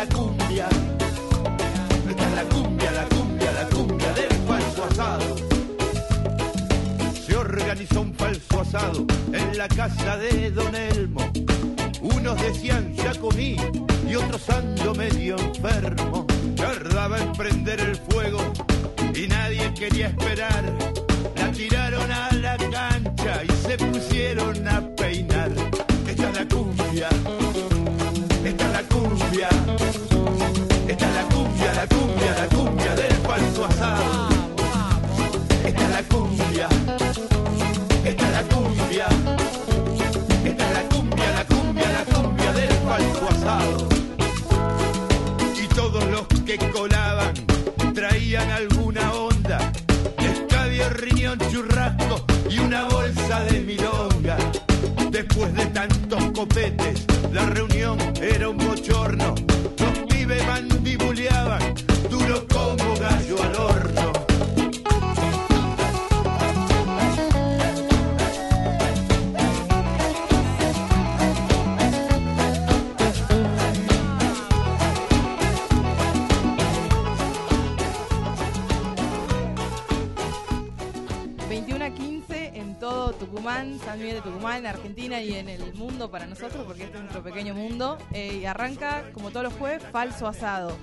la cumbia. Esta es la cumbia, la cumbia, la cumbia del falso asado. Se organizó un falso asado en la casa de Don Elmo. Unos decían ya comí y otros ando medio enfermo. Tardaba en prender el fuego y nadie quería esperar. La tiraron a la cancha y se pusieron a peinar. Esta es la cumbia, esta es la cumbia, colaban traían alguna onda, escabio, riñón, churrasco y una bolsa de milonga. Después de tantos copetes, la reunión era un bochorno. Los pibes mandibuleaban, duro como gallo al Tucumán, San Miguel de Tucumán, en Argentina y en el mundo para nosotros, porque este es nuestro pequeño mundo. Eh, y arranca, como todos los jueves, falso asado.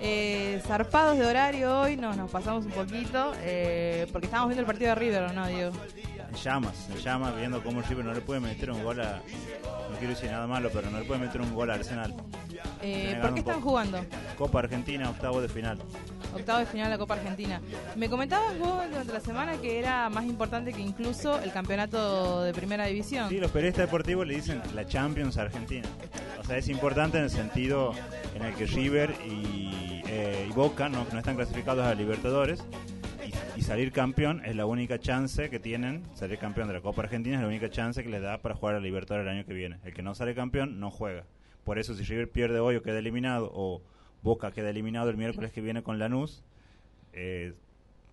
Eh, zarpados de horario hoy, nos, nos pasamos un poquito, eh, porque estábamos viendo el partido de River, ¿o no, Diego? En llamas, en llamas, viendo cómo el River no le puede meter un gol a. No quiero decir nada malo, pero no le puede meter un gol a Arsenal. Eh, ¿Por qué están jugando? Copa Argentina, octavo de final. Octavo de final de la Copa Argentina. Me comentabas vos durante la semana que era más importante que incluso el campeonato de primera división. Sí, los periodistas deportivos le dicen la Champions Argentina. O sea, es importante en el sentido en el que River y, eh, y Boca no, no están clasificados a Libertadores. Y, salir campeón es la única chance que tienen. Salir campeón de la Copa Argentina es la única chance que les da para jugar a Libertadores el año que viene. El que no sale campeón no juega. Por eso, si River pierde hoy o queda eliminado, o Boca queda eliminado el miércoles que viene con Lanús, eh,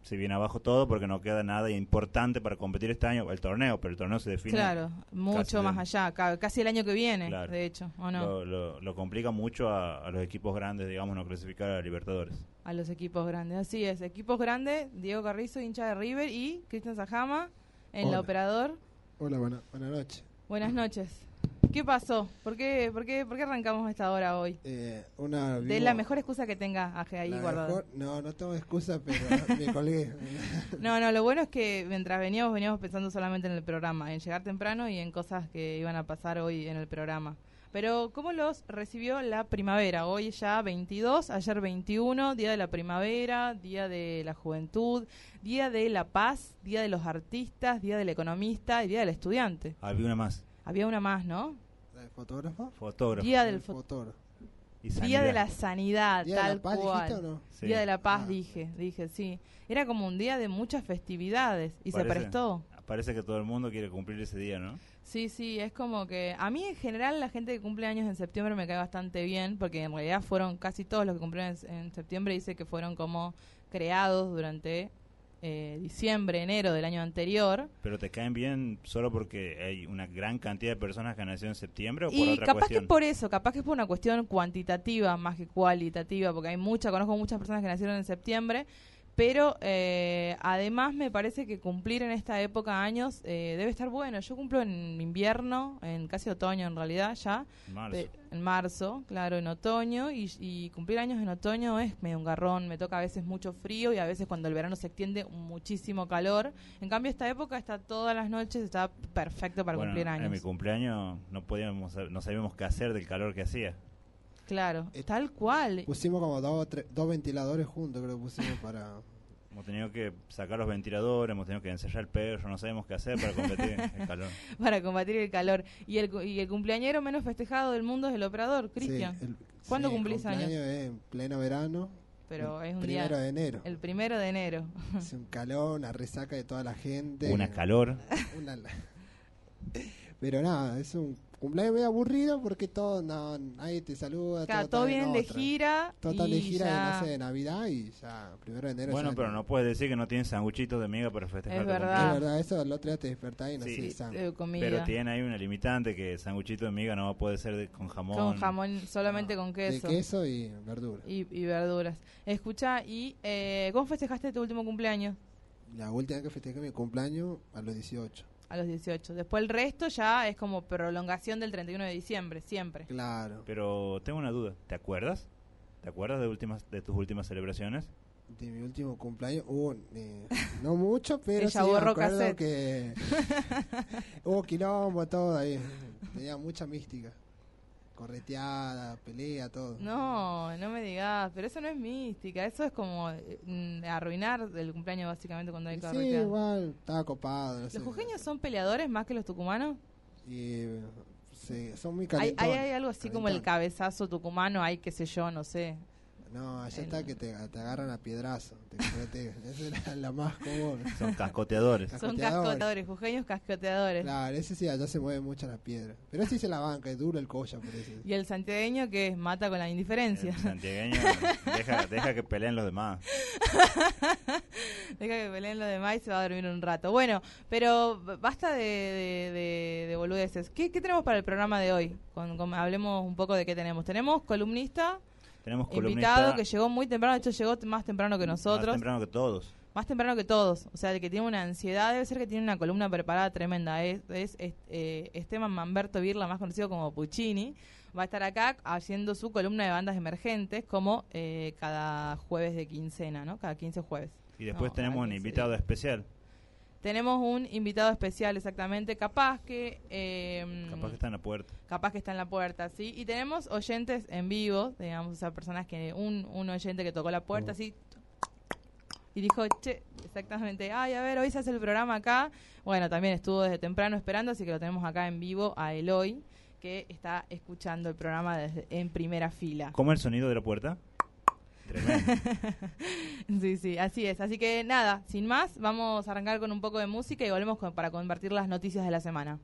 se viene abajo todo porque no queda nada importante para competir este año. El torneo, pero el torneo se define. Claro, mucho más de- allá, ca- casi el año que viene, Claro. de hecho, ¿o no? Lo, lo- lo complica mucho a, a los equipos grandes, digamos, no clasificar a Libertadores. A los equipos grandes, así es. Equipos grandes, Diego Carrizo, hincha de River, y Cristian Sajama, en la operador. Hola, buena, buenas noches. Buenas noches. ¿Qué pasó? ¿Por qué, por qué, por qué arrancamos a esta hora hoy? Eh, una De la mejor excusa que tenga ahí guardada. mejor- no, no tengo excusa, pero me colgué. No, no, lo bueno es que mientras veníamos, veníamos pensando solamente en el programa, en llegar temprano y en cosas que iban a pasar hoy en el programa. Pero, ¿cómo los recibió la primavera? Hoy ya 22, ayer 21, Día de la Primavera, Día de la Juventud, Día de la Paz, Día de los Artistas, Día del Economista y Día del Estudiante. Había una más, Había una más, ¿no? ¿La de fotógrafo? fotógrafo. Día del El fo- fotógrafo. y Día de la Sanidad, ¿Día de tal la paz cual. dijiste o no? Sí. Día de la Paz, Ah. dije, dije, sí. Era como un día de muchas festividades y se prestó. Parece que todo el mundo quiere cumplir ese día, ¿no? Sí, sí, es como que a mí en general la gente que cumple años en septiembre me cae bastante bien porque en realidad fueron casi todos los que cumplieron en, en septiembre dice que fueron como creados durante eh, diciembre, enero del año anterior. Pero te caen bien solo porque hay una gran cantidad de personas que han nacido en septiembre o por Y otra capaz que cuestión. es por eso, capaz que es por una cuestión cuantitativa más que cualitativa, porque hay mucha, conozco muchas personas que nacieron en septiembre, pero eh, además me parece que cumplir en esta época años eh, debe estar bueno. Yo cumplo en invierno, en casi otoño en realidad ya, Marzo. En marzo, claro, en otoño, y, y cumplir años en otoño es medio un garrón, me toca a veces mucho frío y a veces cuando el verano se extiende muchísimo calor. En cambio esta época está todas las noches, está perfecto para Bueno, cumplir En mi años. cumpleaños no podíamos, no sabíamos qué hacer del calor que hacía. Claro, Eh, tal cual. Pusimos como dos, tres- dos ventiladores juntos, creo que pusimos para... Hemos tenido que sacar los ventiladores, hemos tenido que ensayar el perro, no sabemos qué hacer para competir el calor. para combatir el calor. Y el, y el cumpleañero menos festejado del mundo es el operador, Cristian. Sí, ¿Cuándo sí, cumplís años? es en pleno verano. Pero el es un primero día... de enero. El primero de enero. Hace un calor, una resaca de toda la gente. Una calor. Una Pero nada, es un cumpleaños medio aburrido porque todo, no, nadie te saluda. Claro, todo en vienen de gira. Todo está de gira, ya- de, no sé, de Navidad y ya, primero de enero. Bueno, ya pero no puedes decir que no tienen sanguchitos de miga para festejar Es verdad. Es verdad, eso el otro día te despertás y no Sí. sé, eh. Pero tiene ahí una limitante que sanguchito de miga no puede ser de- con jamón. Con jamón, solamente con queso. De queso y verdura. Y, y verduras. Escucha, ¿y eh, cómo festejaste tu último cumpleaños? La última vez que festejé mi cumpleaños, a los 18. A los 18. Después el resto ya es como prolongación del 31 de diciembre, siempre. Claro. Pero tengo una duda. ¿Te acuerdas? ¿Te acuerdas de últimas de tus últimas celebraciones? De mi último cumpleaños hubo, eh, no mucho, pero Ella sí me borró acuerdo cassette. que hubo quilombo, todo ahí. Tenía mucha mística. Correteada, pelea, todo. No, no me digas, pero eso no es mística, eso es como mm, arruinar el cumpleaños básicamente cuando hay Sí, carreteada. igual, estaba copado. no sé. ¿Los jujeños son peleadores más que los tucumanos? Y, sí, son muy ¿Hay, calentones. hay, hay algo así como el cabezazo tucumano, hay qué sé yo, no sé. No, allá el- está que te, te agarran a piedrazo. Te. Esa es la, más común. Son cascoteadores. Son Cascoteadores. jujeños cascoteadores. Claro, ese sí, allá se mueve mucho la piedra. Pero ese sí se la banca, es duro el colla, por eso. Y el santiagueño que mata con la indiferencia. El santiagueño deja, deja que peleen los demás. Deja que peleen los demás y se va a dormir un rato. Bueno, pero basta de, de, de- de boludeces. ¿Qué, qué tenemos para el programa de hoy? Con, con- hablemos un poco de qué tenemos. Tenemos columnista, Tenemos invitado que llegó muy temprano, de hecho llegó más temprano que más nosotros. temprano que todos. Más temprano que todos. O sea, de que tiene una ansiedad, debe ser que tiene una columna preparada tremenda. Es, es, es, eh, Esteban Manberto Birla, más conocido como Puccini. Va a estar acá haciendo su columna de bandas emergentes como eh, cada jueves de quincena, ¿no? Cada 15 jueves. Y después No, tenemos un 15 invitado especial. Tenemos un invitado especial, exactamente. Capaz que. eh, Capaz que está en la puerta. capaz que está en la puerta, ¿sí? Y tenemos oyentes en vivo, digamos, o sea, personas que. Un, un oyente que tocó la puerta, Oh. así. Y dijo, che, exactamente, ay, a ver, hoy se hace el programa acá. Bueno, también estuvo desde temprano esperando, así que lo tenemos acá en vivo a Eloy, que está escuchando el programa desde, en primera fila. ¿Cómo es el sonido de la puerta? Sí, sí, así es. Así que nada, sin más, vamos a arrancar con un poco de música y volvemos con- para compartir las noticias de la semana.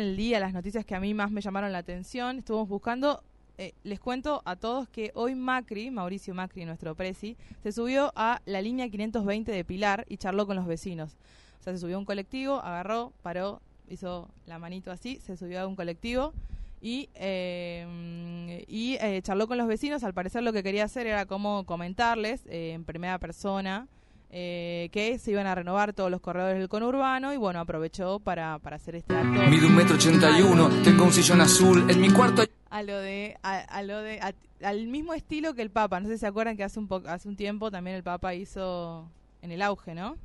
El día, las noticias que a mí más me llamaron la atención. Estuvimos buscando, eh, les cuento a todos que hoy Macri, Mauricio Macri, nuestro presi, se subió a la línea 520 de Pilar y charló con los vecinos. O sea, se subió a un colectivo, agarró, paró, hizo la manito así, se subió a un colectivo y, eh, y eh, charló con los vecinos. Al parecer lo que quería hacer era como comentarles eh, en primera persona eh, que se iban a renovar todos los corredores del conurbano y bueno, aprovechó para, para hacer este acto Mido un metro ochenta y uno, tengo un sillón azul, en mi cuarto a lo de a, a lo de a- al mismo estilo que el Papa. No sé si se acuerdan que hace un po- hace un tiempo también el Papa hizo en el auge, ¿no?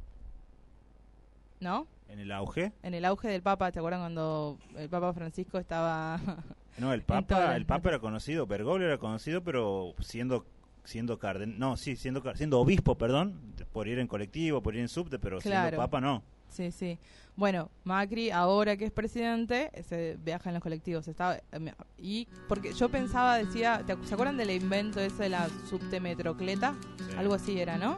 ¿No? En el auge. En el auge del Papa, ¿te acuerdan cuando el Papa Francisco estaba No, el Papa, el Papa era conocido, Bergoglio era conocido, pero siendo siendo carden no, sí, siendo siendo obispo, perdón, por ir en colectivo, por ir en subte, pero siendo Claro. Papa no. Sí, sí. Bueno, Macri, ahora que es presidente, se viaja en los colectivos. Estaba, y porque yo pensaba, decía, ¿te acu- ¿se acuerdan del invento ese de la subte metrocleta? Sí. Algo así era, ¿no?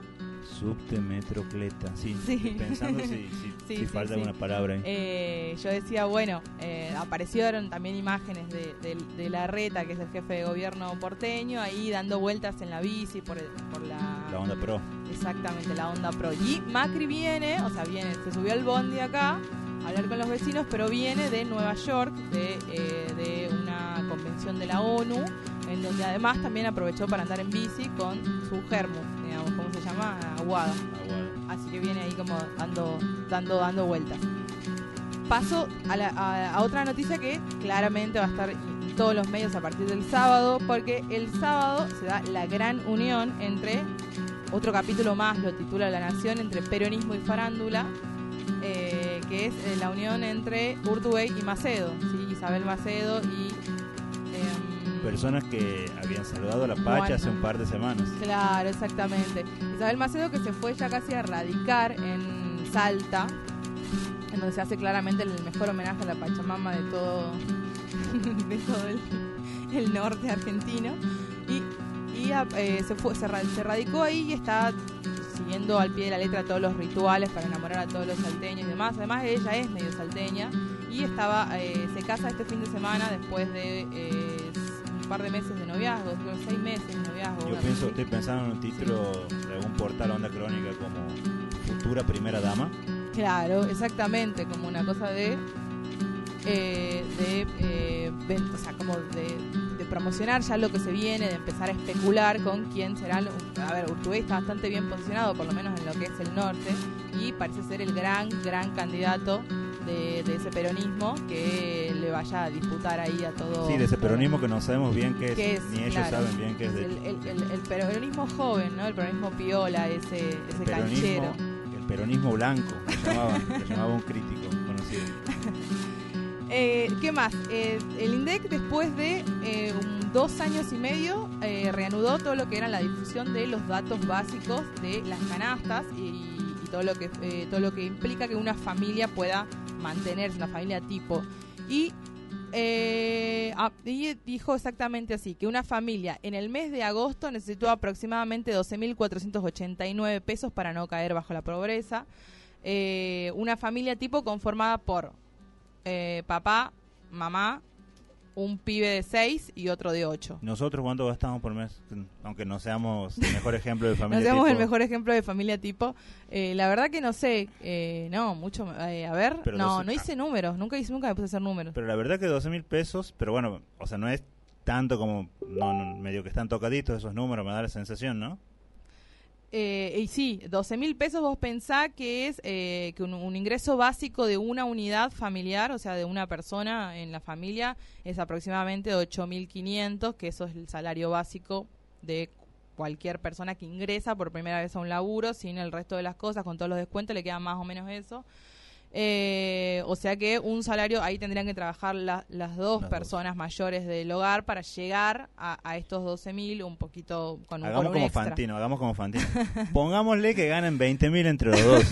Subte, metro, cleta, sí. Pensando si, si, Sí, si sí, falta alguna palabra ahí. Eh, yo decía, bueno, eh, aparecieron también imágenes de, de, de la reta, que es el jefe de gobierno porteño, ahí dando vueltas en la bici por, el- por la... La onda pro. Exactamente, la onda pro. Y Macri viene, o sea, viene, se subió al bondi acá a hablar con los vecinos, pero viene de Nueva York, de, eh, de una convención de la ONU, en donde además también aprovechó para andar en bici con su germo, digamos, ¿cómo se llama? Aguada. Así que viene ahí como dando, dando, dando vueltas. Paso a, la- a- a otra noticia que claramente va a estar en todos los medios a partir del sábado, porque el sábado se da la gran unión entre, otro capítulo más lo titula La Nación, entre peronismo y farándula, eh, que es eh, la unión entre Urtubey y Macedo, ¿sí? Isabel Macedo y... Personas que habían saludado a la Pacha hace un par de semanas. Claro, exactamente. Isabel Macedo que se fue ya casi a radicar en Salta, en donde se hace claramente el mejor homenaje a la Pachamama de todo, de todo el, el norte argentino. Y, y, ah, eh, se, fue, se, ra- se radicó ahí y está siguiendo al pie de la letra todos los rituales para enamorar a todos los salteños y demás. Además, ella es medio salteña y estaba eh, se casa este fin de semana después de eh, par de meses de noviazgo, creo seis meses de noviazgo. Yo pienso, estoy pensando en un título de algún portal onda crónica como Futura Primera Dama. Claro, exactamente, como una cosa de eh, de eh, o sea, como de, de promocionar ya lo que se viene, de empezar a especular con quién será. lo- a ver, Urtubey está bastante bien posicionado, por lo menos en lo que es el norte, y parece ser el gran, gran candidato de, de ese peronismo que le vaya a disputar ahí a todo. Sí, de ese peronismo que no sabemos bien qué es, ni ellos Claro. saben bien qué es. El, el- el- el peronismo joven, ¿no? El peronismo piola, ese, ese canchero. el peronismo blanco, le llamaba un crítico conocido. Eh, ¿Qué más? Eh, el INDEC después de eh, un- dos años y medio eh, reanudó todo lo que era la difusión de los datos básicos de las canastas y, y todo lo que eh, todo lo que implica que una familia pueda mantenerse, una familia tipo. Y, eh, ah, dijo exactamente así, que una familia en el mes de agosto necesitó aproximadamente 12.489 pesos para no caer bajo la pobreza. Eh, una familia tipo conformada por eh, papá, mamá, un pibe de 6 y otro de 8. Nosotros, ¿cuánto gastamos por mes? Aunque no seamos el mejor ejemplo de familia. No seamos el tipo- mejor ejemplo de familia tipo. Eh, la verdad que no sé, eh, no, mucho. eh, a ver, Pero no, no hice números, nunca hice, nunca me puse a hacer números. Pero la verdad que 12 mil pesos, pero bueno, o sea, no es tanto como, no, no, medio que están tocaditos esos números, me da la sensación, ¿no? Eh, y sí, 12 mil pesos vos pensá que es eh, que un, un ingreso básico de una unidad familiar, o sea, de una persona en la familia, es aproximadamente 8.500, que eso es el salario básico de cualquier persona que ingresa por primera vez a un laburo, sin el resto de las cosas, con todos los descuentos, le queda más o menos eso. Eh, o sea que un salario, ahí tendrían que trabajar la- las dos Las dos. personas mayores del hogar para llegar a, a estos 12 mil, un poquito con un, con Hagamos como extra. Fantino, hagamos como Fantino. Pongámosle que ganen 20 mil entre los dos.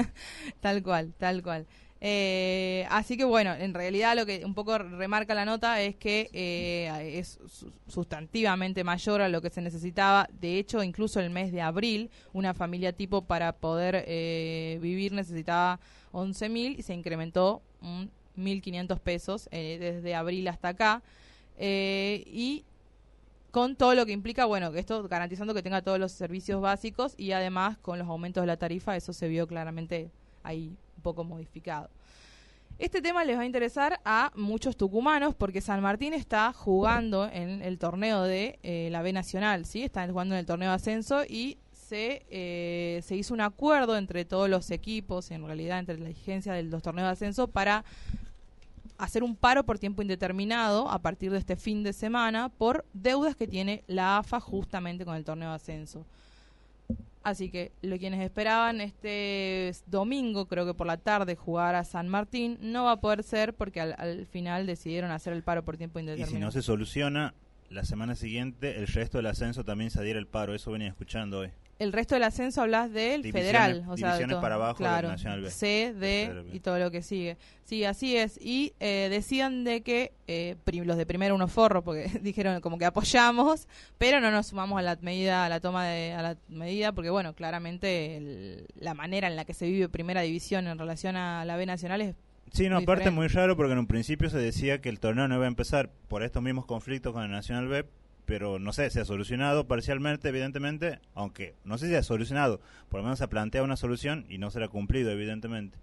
Tal cual, tal cual. Eh, así que bueno, en realidad lo que un poco remarca la nota es que eh, es su- sustantivamente mayor a lo que se necesitaba. De hecho, incluso el mes de abril, una familia tipo para poder eh, vivir necesitaba 11 mil y se incrementó un 1.500 pesos eh, desde abril hasta acá. Eh, y con todo lo que implica, bueno, que esto garantizando que tenga todos los servicios básicos y además con los aumentos de la tarifa, eso se vio claramente ahí poco modificado. Este tema les va a interesar a muchos tucumanos porque San Martín está jugando en el torneo de eh, la B Nacional, ¿sí? Está jugando en el torneo de ascenso y se, eh, se hizo un acuerdo entre todos los equipos, en realidad entre la agencia de los torneos de ascenso, para hacer un paro por tiempo indeterminado a partir de este fin de semana por deudas que tiene la AFA justamente con el torneo de ascenso. Así que lo quienes esperaban este domingo, creo que por la tarde, jugar a San Martín, no va a poder ser porque al, al final decidieron hacer el paro por tiempo Y indeterminado. si no se soluciona, la semana siguiente el resto del ascenso también se adhiere el paro. Eso venía escuchando hoy. El resto del ascenso hablas del Divisiones- federal, o sea, divisiones todo. para abajo del claro, Nacional B. C, D y todo lo que sigue. Sí, así es. Y eh, decían de que eh, los de primero unos forros, porque dijeron como que apoyamos, pero no nos sumamos a la medida, a la toma de a la medida, porque bueno, claramente el- la manera en la que se vive primera división en relación a la B nacional es Sí, no, Muy aparte diferente. muy raro porque en un principio se decía que el torneo no iba a empezar por estos mismos conflictos con el Nacional B, pero no sé, se ha solucionado parcialmente, evidentemente, aunque no sé si ha solucionado, por lo menos se plantea una solución y no será cumplido, evidentemente.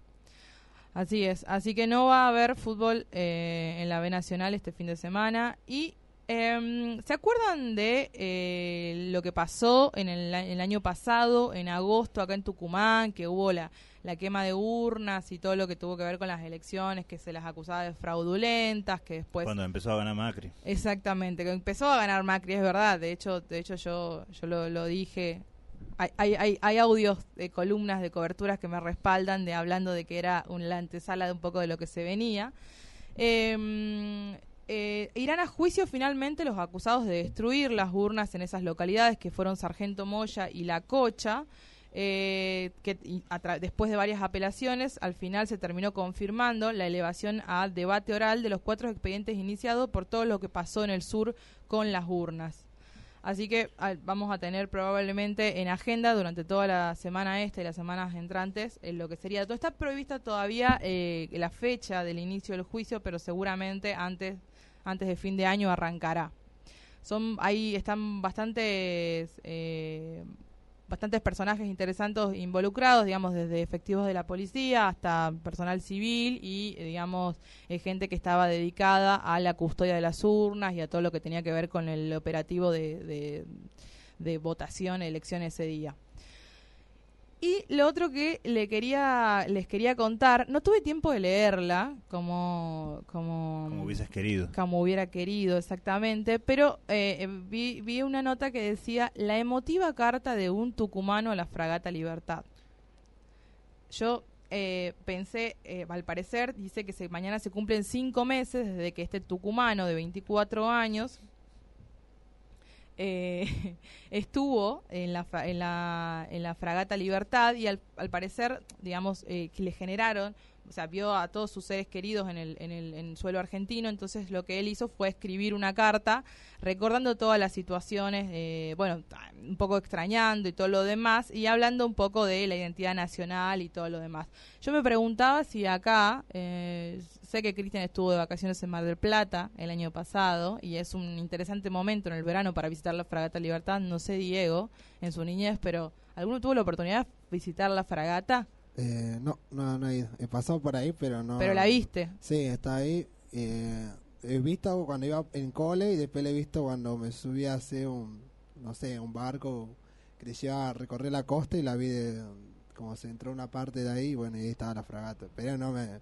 Así es, así que no va a haber fútbol eh, en la B Nacional este fin de semana. Y em, ¿se acuerdan de eh, lo que pasó en el, el año pasado, en agosto, acá en Tucumán, que hubo la quema de urnas y todo lo que tuvo que ver con las elecciones, que se las acusaba de fraudulentas, que después... Cuando empezó a ganar Macri. Exactamente, que empezó a ganar Macri, es verdad. De hecho, de hecho yo, yo lo, lo dije. Hay, hay, hay, hay audios de columnas de coberturas que me respaldan de hablando de que era un, la antesala de un poco de lo que se venía. Eh, eh, irán a juicio finalmente los acusados de destruir las urnas en esas localidades que fueron Sargento Moya y La Cocha. Eh, que después de varias apelaciones, al final se terminó confirmando la elevación a debate oral de los cuatro expedientes iniciados por todo lo que pasó en el sur con las urnas. Así que vamos a tener probablemente en agenda durante toda la semana esta y las semanas entrantes en lo que sería todo. Está prevista todavía eh, la fecha del inicio del juicio, pero seguramente antes, antes de fin de año arrancará. Son ahí están bastantes eh, bastantes personajes interesantes involucrados, digamos, desde efectivos de la policía hasta personal civil y, eh, digamos, eh, gente que estaba dedicada a la custodia de las urnas y a todo lo que tenía que ver con el operativo de, de, de votación, elección ese día. Y lo otro que le quería, les quería contar, no tuve tiempo de leerla como, como, Como hubieses querido. como hubiera querido exactamente, pero eh, eh, vi, vi una nota que decía la emotiva carta de un tucumano a la fragata Libertad. Yo eh, pensé, eh, al parecer, dice que se, mañana se cumplen cinco meses desde que este tucumano de 24 años eh, estuvo en la, en, la, en la fragata Libertad y al, al parecer, digamos, eh, que le generaron, o sea, vio a todos sus seres queridos en el, en el en suelo argentino, entonces lo que él hizo fue escribir una carta recordando todas las situaciones, eh, bueno, un poco extrañando y todo lo demás, y hablando un poco de la identidad nacional y todo lo demás. Yo me preguntaba si acá, eh, sé que Cristian estuvo de vacaciones en Mar del Plata el año pasado, y es un interesante momento en el verano para visitar la Fragata Libertad, no sé Diego, en su niñez, pero ¿alguno tuvo la oportunidad de visitar la Fragata? Eh, no, no, no he ido. He pasado por ahí, pero no. Pero la viste. Sí, está ahí. Eh, he visto cuando iba en cole y después la he visto cuando me subí a hacer un, no sé, un barco que le llevaba a recorrer la costa y la vi de, como se entró una parte de ahí y bueno, y ahí estaba la fragata. Pero no me,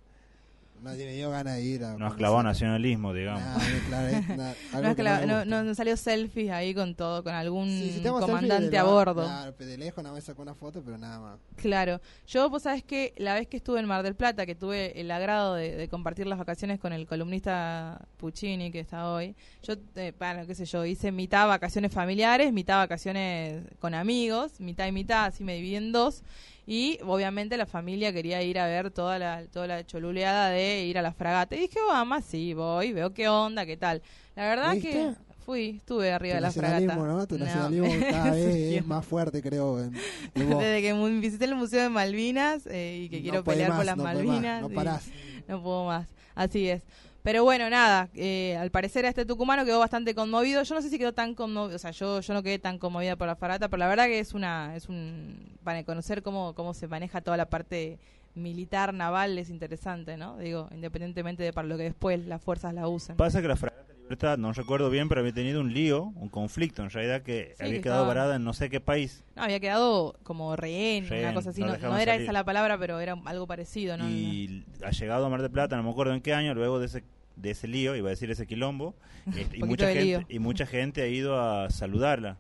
no me dio ganas de ir. A No has clavado conocer. nacionalismo, digamos. Nah, clavé, nah, No, es no, gusta. no- no salió selfies ahí con todo, con algún Sí, si comandante de a bordo. Claro, pero de lejos nada más sacó una foto, pero nada más. Claro. Yo, vos sabés que la vez que estuve en Mar del Plata, que tuve el agrado de, de compartir las vacaciones con el columnista Puccini, que está hoy, yo, eh, bueno, qué sé yo, hice mitad vacaciones familiares, mitad vacaciones con amigos, mitad y mitad, así me dividí en dos. Y obviamente la familia quería ir a ver toda la, toda la choluleada de ir a la fragata. Y dije, vamos, sí, voy, veo qué onda, qué tal. La verdad ¿Viste? que fui, estuve arriba Tu de la fragata. ¿no? Tu No. nacionalismo cada vez es más fuerte, creo. En, en. Desde que visité el Museo de Malvinas eh, y que No quiero podés pelear más, por las no podés más, Malvinas. no y parás. no puedo más. Así es. Pero bueno, nada, eh, al parecer a este tucumano quedó bastante conmovido. Yo no sé si quedó tan conmovido, o sea, yo, yo no quedé tan conmovida por la farata, pero la verdad que es una, es un, para conocer cómo, cómo se maneja toda la parte militar, naval, es interesante, ¿no? Digo, independientemente de para lo que después las fuerzas la usen. Pasa que la fragata No recuerdo bien, pero había tenido un lío, un conflicto en realidad que Sí, había que quedado estaba- varada en no sé qué país No, había quedado como rehén, una cosa así. no No, dejaban no era salir. esa la palabra, pero era algo parecido, ¿no? y ha llegado a Mar del Plata, no me acuerdo en qué año, luego de ese de ese lío, iba a decir ese quilombo, este, y, mucha gente, lío. y mucha gente ha ido a saludarla.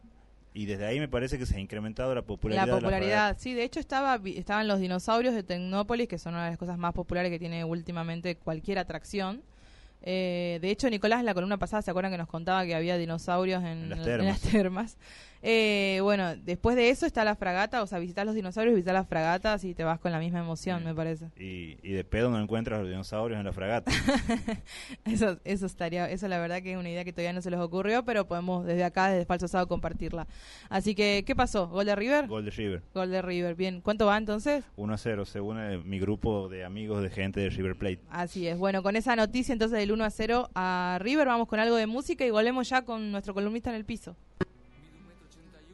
Y desde ahí me parece que se ha incrementado la popularidad. La de popularidad, sí, de hecho estaba estaban los dinosaurios de Tecnópolis, que son una de las cosas más populares que tiene últimamente cualquier atracción. Eh, de hecho, Nicolás en la columna pasada, ¿se acuerdan que nos contaba que había dinosaurios en, En las en termas. las termas? Eh, bueno, después de eso está la fragata, o sea, visitar los dinosaurios, visitar las fragatas y te vas con la misma emoción, Mm. me parece. Y, y de pedo no encuentras los dinosaurios en la fragata. Eso, eso estaría, eso la verdad que es una idea que todavía no se les ocurrió, pero podemos desde acá, desde Falso Asado, compartirla. Así que, ¿qué pasó? ¿Gol de River? Gol de River. Gol de River, bien. ¿Cuánto va entonces? 1 a 0, según mi grupo de amigos de gente de River Plate. Así es. Bueno, con esa noticia entonces del 1 a 0 a River, vamos con algo de música y volvemos ya con nuestro columnista en el piso.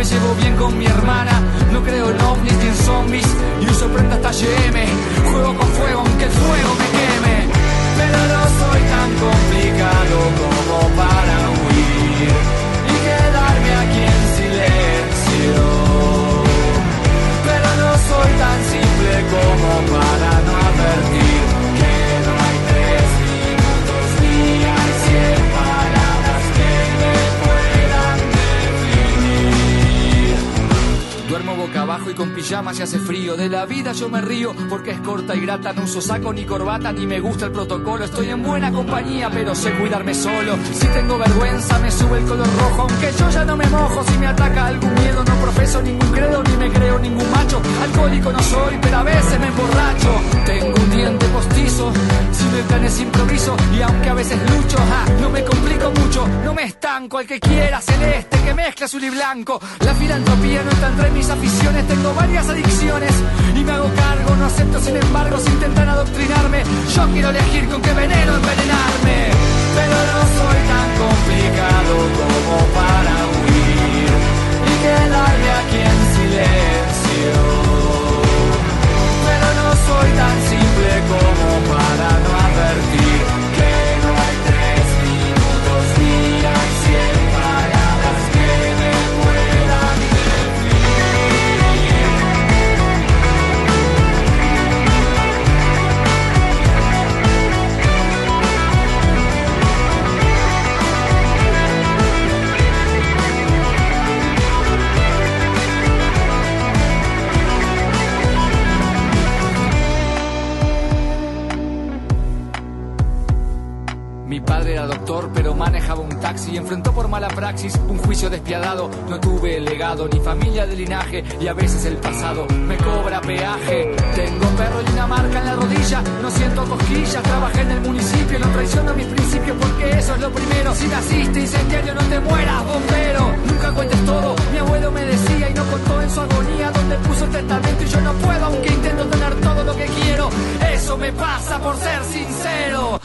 me llevo bien con mi hermana. No creo en ovnis ni en zombies y uso prenda hasta GM. Juego con fuego aunque el fuego me queme. Pero no soy tan complicado como para huir y quedarme aquí en silencio. Pero no soy tan simple como para pijama si hace frío. De la vida yo me río porque es corta y grata. No uso saco ni corbata ni me gusta el protocolo. Estoy en buena compañía, pero sé cuidarme solo. Si tengo vergüenza, me sube el color rojo. Aunque yo ya no me mojo. Si me ataca algún miedo, no profeso ningún credo ni me creo ningún macho. Alcohólico no soy, pero a veces me emborracho. Tengo un diente postizo. Si me planes improviso y aunque a veces lucho, ja, no me complico mucho. No me estanco al que quiera celeste que mezcla azul y blanco. La filantropía no está entre mis aficiones. Tengo varias adicciones y me hago cargo. No acepto, sin embargo, si intentan adoctrinarme. Yo quiero elegir con qué veneno envenenarme. Pero no soy tan complicado como para huir y quedarme aquí en silencio. Pero no soy tan simple como para no advertir padre era doctor, pero manejaba un taxi enfrentó por mala praxis un juicio despiadado. No tuve legado ni familia de linaje y a veces el pasado me cobra peaje. Tengo perro y una marca en la rodilla, no siento cosquillas. Trabajé en el municipio, no traiciono mis principios porque eso es lo primero. Si naciste incendiario, no te mueras, bombero. Nunca cuentes todo, mi abuelo me decía y no contó en su agonía donde puso el testamento y yo no puedo, aunque intento tener todo lo que quiero. Eso me pasa por ser sincero.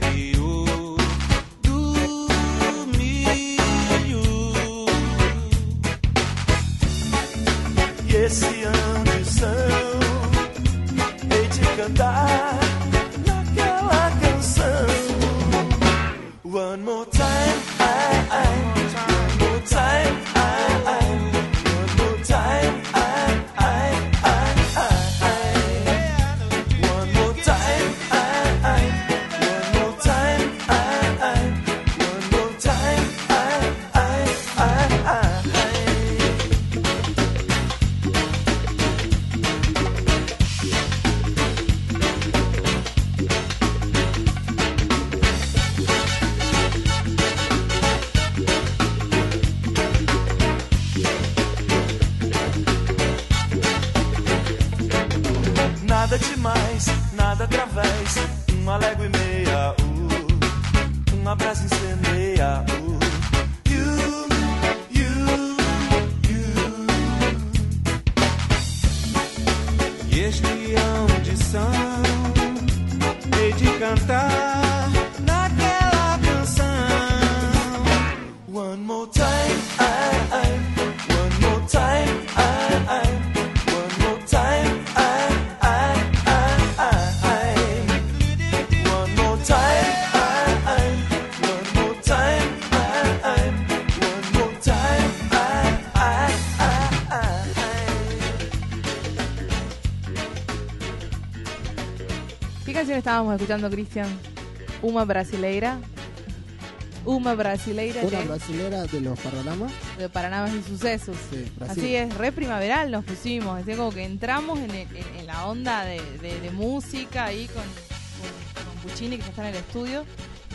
reality estábamos escuchando, Cristian? Uma brasileira. Uma brasileira Una de, brasilera de los panoramas. de Paraná y sucesos. Sí, Brasil. Así es, re primaveral nos pusimos. Es como que entramos en, el- en- en la onda de, de- de música ahí con, con, con Puccini que ya está en el estudio.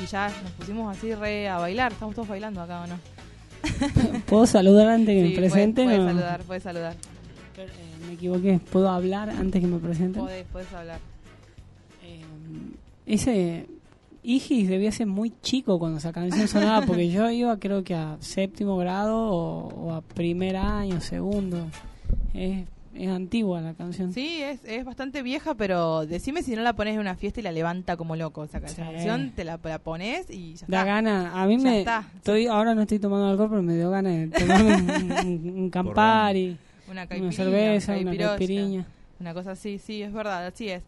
Y ya nos pusimos así re a bailar. Estamos todos bailando acá, ¿o no? ¿Puedo saludar antes que Sí, me puedes- presenten? Puedes o- saludar, puedes saludar. Eh, me equivoqué. ¿Puedo hablar antes que me presenten? Podés, podés hablar. Ese Igis debía ser muy chico cuando esa canción sonaba, porque yo iba creo que a séptimo grado o, o a primer año, segundo. Es, es antigua la canción. Sí, es, es bastante vieja, pero decime si no la pones en una fiesta y la levanta como loco. O sea, que Sí. esa canción te la, la pones y ya Da está. gana, a mí Ya me está. estoy ahora no estoy tomando alcohol, pero me dio ganas de tomarme un, un- un Campari, Una una cerveza, una caipiriña. Una cosa así, sí, es verdad, así es.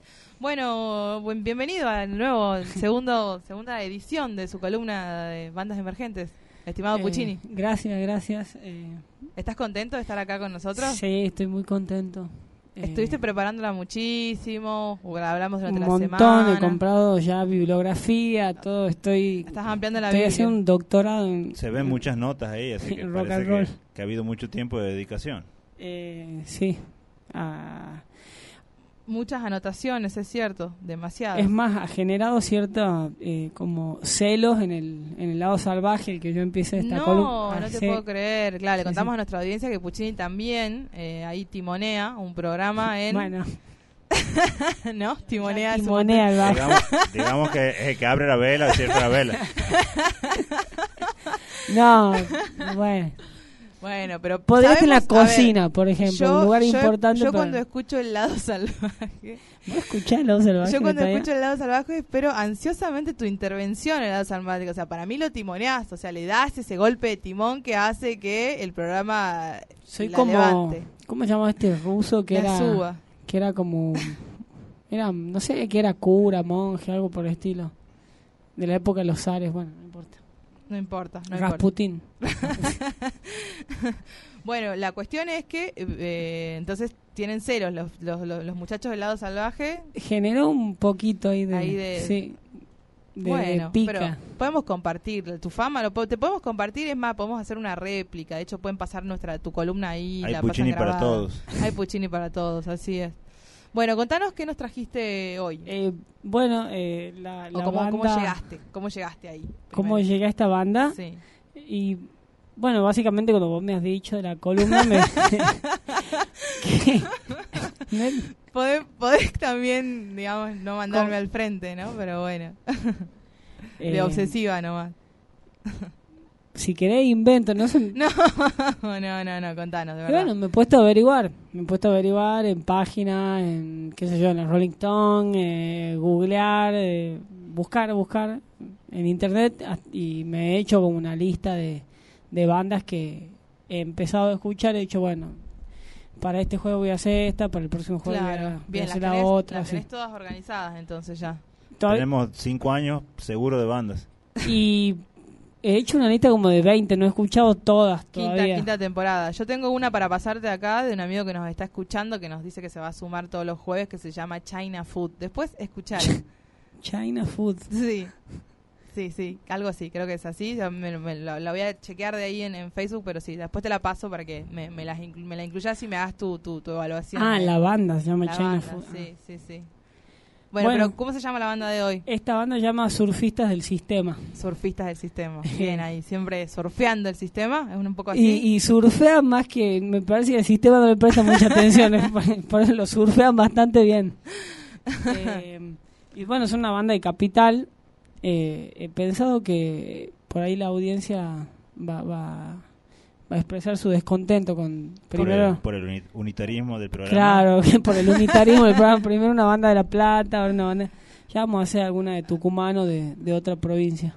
Bueno, buen- bienvenido al nuevo segundo segunda edición de su columna de bandas emergentes, estimado Eh, Puccini. Gracias, gracias. eh, ¿Estás contento de estar acá con nosotros? sí, estoy muy contento. Eh, Estuviste preparándola muchísimo, la hablamos un durante la montón, semana. he comprado ya bibliografía, todo, estoy, Estás ampliando la estoy haciendo un doctorado en... Se ven muchas notas ahí, así que Rock parece and que, roll. que ha habido mucho tiempo de dedicación. Eh, sí. Ah, Muchas anotaciones, es cierto, demasiado. es más, ha generado cierta eh, como celos en el, en el lado salvaje el que yo empiece esta no, columna. no Ah, te puedo creer. Claro, le contamos sí. a nuestra audiencia que Puccini también eh, ahí timonea un programa en... Bueno, ¿No? Timonea. timonea el barco. Digamos, digamos que es el que abre la vela, cierra la vela. No, bueno. Bueno, pero Podría estar en la ver, cocina, por ejemplo, un lugar yo- importante. Yo para- cuando escucho el lado salvaje, ¿Vos escuchás el lado salvaje yo cuando escucho el lado salvaje espero ansiosamente tu intervención en el lado salvaje. O sea, para mí lo timoneás, o sea, le das ese golpe de timón que hace que el programa Soy la como... levante, ¿Cómo se llama este ruso que la era... suba. Que era como... Era, no sé, que era cura, monje, algo por el estilo. De la época de los zares, bueno, no importa. No importa. Rasputín. Bueno, la cuestión es que eh, entonces tienen celos los, los, los, los muchachos del lado salvaje. Generó un poquito ahí de... Ahí de- sí, de bueno, pica. pero podemos compartir tu fama, lo, te podemos compartir, es más, podemos hacer una réplica. De hecho, pueden pasar nuestra tu columna ahí. Hay la Puccini pasan para todos. Hay Puccini para todos, así es. Bueno, contanos qué nos trajiste hoy. Eh, bueno, eh, la, la cómo, cómo banda- llegaste, cómo llegaste ahí. ¿Cómo primero. llegué a esta banda? Sí. Y bueno, básicamente cuando vos me has dicho de la columna, me- Podés, podés también, digamos, no mandarme ¿Cómo? al frente, ¿no? Pero bueno, eh, de obsesiva nomás. Si querés invento, no sé... No, no, no, no, contanos, de Y verdad. bueno, me he puesto a averiguar, me he puesto a averiguar en páginas, en qué sé yo, en el Rolling Stone, eh, googlear, eh, buscar, buscar en internet y me he hecho como una lista de, de bandas que he empezado a escuchar, he dicho, bueno, para este juego voy a hacer esta, para el próximo juego voy a- voy bien, hacer la tenés, otra. las así. tenés todas organizadas entonces ya. Tenemos cinco años seguro de bandas. Y he hecho una lista como de 20, no he escuchado todas Quinta, todavía. quinta temporada. Yo tengo una para pasarte acá de un amigo que nos está escuchando que nos dice que se va a sumar todos los jueves que se llama China Food. Después escuchar. China Food. sí. Sí, sí, algo así, creo que es así. Me- me- la, la voy a chequear de ahí en, en Facebook, pero sí, después te la paso para que me, me, las inclu- me la incluyas y me hagas tu, tu, tu evaluación. Ah, la banda se llama la China banda, Food. Sí, sí, sí. Bueno, Bueno. pero ¿cómo se llama la banda de hoy? Esta banda se llama Surfistas del Sistema. Surfistas del sistema. Bien ahí, siempre surfeando el sistema, es un poco así. Y, y surfean más que. Me parece que el sistema no le presta mucha atención. por- eso lo surfean bastante bien. Eh, y bueno, es una banda de capital. Eh, he pensado que por ahí la audiencia va, va, expresar su descontento con. Primero. Por el, por el uni- unitarismo del programa. Claro, por el unitarismo del programa. Primero una banda de La Plata, ahora una banda. Ya vamos a hacer alguna de Tucumán o de, de otra provincia.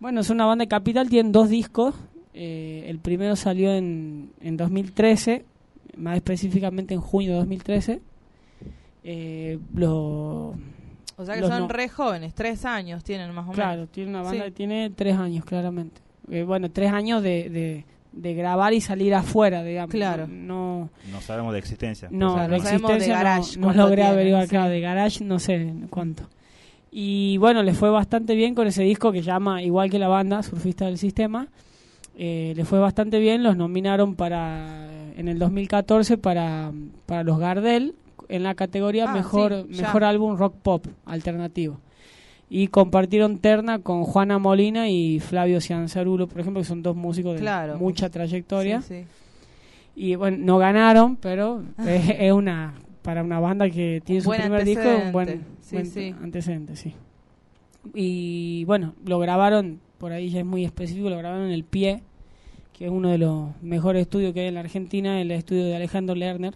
Bueno, es una banda de capital, tienen dos discos. Eh, el primero salió en, en 2013, más específicamente en junio de 2013. Eh, lo, o sea que los son no- re jóvenes, tres años tienen más o claro, menos. tiene una banda Sí. que tiene tres años, claramente. Eh, bueno, tres años de, de, de grabar y salir afuera, digamos. Claro. No, No sabemos de existencia. No, O sea, la no sabemos de existencia Garage no, no logré tienen, averiguar, sí. claro, de Garage no sé cuánto. Y bueno, les fue bastante bien con ese disco que llama, igual que la banda, Surfista del Sistema. Eh, les fue bastante bien, los nominaron para en el 2014 para, para los Gardel en la categoría Ah, mejor sí, mejor álbum rock pop alternativo. Y compartieron terna con Juana Molina y Flavio Cianzarulo, por ejemplo, que son dos músicos de Claro. mucha trayectoria. Sí, sí. Y bueno, no ganaron, pero es, es una para una banda que tiene su primer disco, un buen, antecedente. Sí, buen sí. antecedente, sí. Y bueno, lo grabaron, por ahí ya es muy específico, lo grabaron en El Pie, que es uno de los mejores estudios que hay en la Argentina, el estudio de Alejandro Lerner,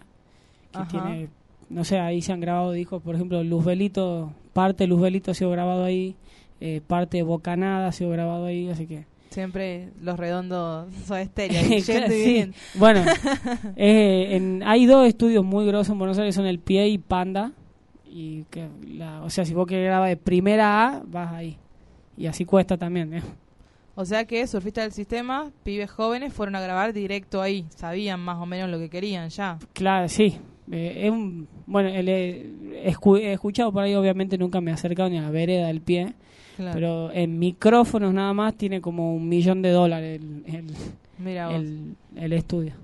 que Ajá. tiene, no sé, ahí se han grabado discos, por ejemplo, Luz Belito, parte de Luz Belito ha sido grabado ahí, eh, parte Bocanada ha sido grabado ahí, así que Siempre los redondos son y sí. Bueno, eh, en- hay dos estudios muy grosos en Buenos Aires, son el Pie y Panda. Y que la, o sea, si vos querés grabar de primera A, vas ahí. Y así cuesta también. ¿eh? O sea que surfistas del sistema, pibes jóvenes, fueron a grabar directo ahí. Sabían más o menos lo que querían ya. Claro, sí. Eh, es un, bueno, el, eh, escu- he escuchado por ahí, obviamente nunca me he acercado ni a la vereda del pie. Claro. Pero en micrófonos nada más tiene como un millón de dólares el, el, Mira el, el estudio.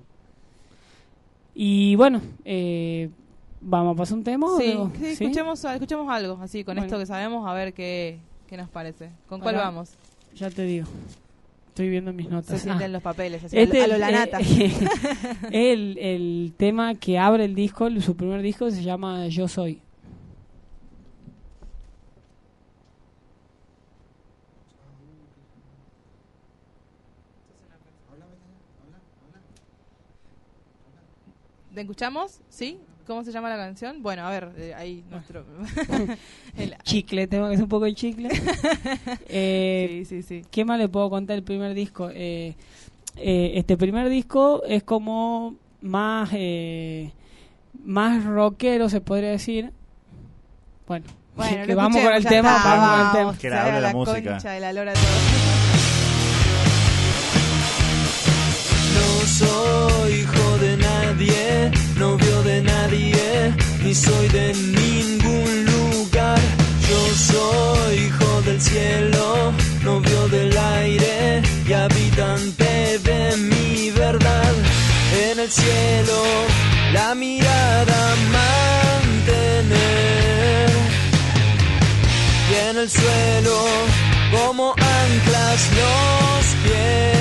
Y bueno, eh, vamos a pasar un tema. o Sí, no? sí, Escuchemos, escuchemos algo así, con Bueno. esto que sabemos, a ver qué, qué nos parece. ¿Con cuál vamos? Ya te digo. Estoy viendo mis notas. Se sienten Ah, los papeles, así, este a lo- a eh, el, el tema que abre el disco, el- su primer disco, se llama Yo Soy. ¿Te escuchamos? ¿Sí? ¿Cómo se llama la canción? Bueno, a ver, eh, ahí ah. nuestro... el chicle, tengo que es un poco el chicle. eh, sí, sí, sí. ¿Qué más le puedo contar el primer disco? Eh, eh este primer disco es como más, eh, más rockero, se podría decir. Bueno, bueno que vamos con el tema, está, vamos, vamos con el tema. Que la, la, la música. Concha de la lora todo. No soy hijo de nadie nadie, ni soy de ningún lugar. Yo soy hijo del cielo, novio del aire y habitante de mi verdad. En el cielo la mirada mantener y en el suelo como anclas los pies.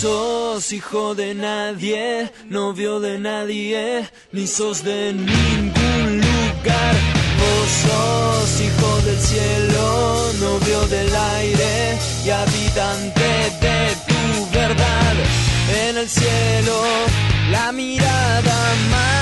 Sos hijo de nadie, novio de nadie, ni sos de ningún lugar. Vos sos hijo del cielo, novio del aire y habitante de tu verdad. En el cielo, la mirada mantener.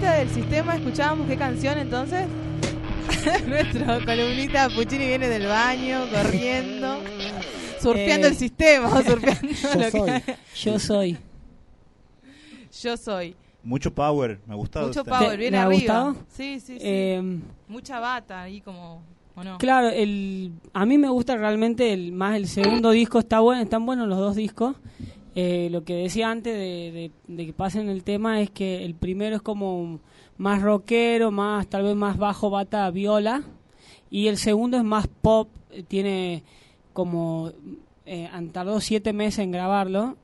Del sistema, escuchábamos qué canción entonces. Nuestro columnista Puccini viene del baño, corriendo, surfeando Eh. el sistema, surfeando Yo lo soy. que Yo soy. yo soy. Mucho power, me ha gustado. Mucho este. power, ¿Te- viene ha arriba. gustado? Sí, sí, sí. Eh, Mucha bata ahí como. Claro, el, a mí me gusta realmente el, más el segundo disco, está bueno, están buenos los dos discos. Eh, lo que decía antes de, que pasen el tema es que el primero es como más rockero, más tal vez más bajo bata viola. Y el segundo es más pop, eh, tiene como eh, han tardado siete meses en grabarlo.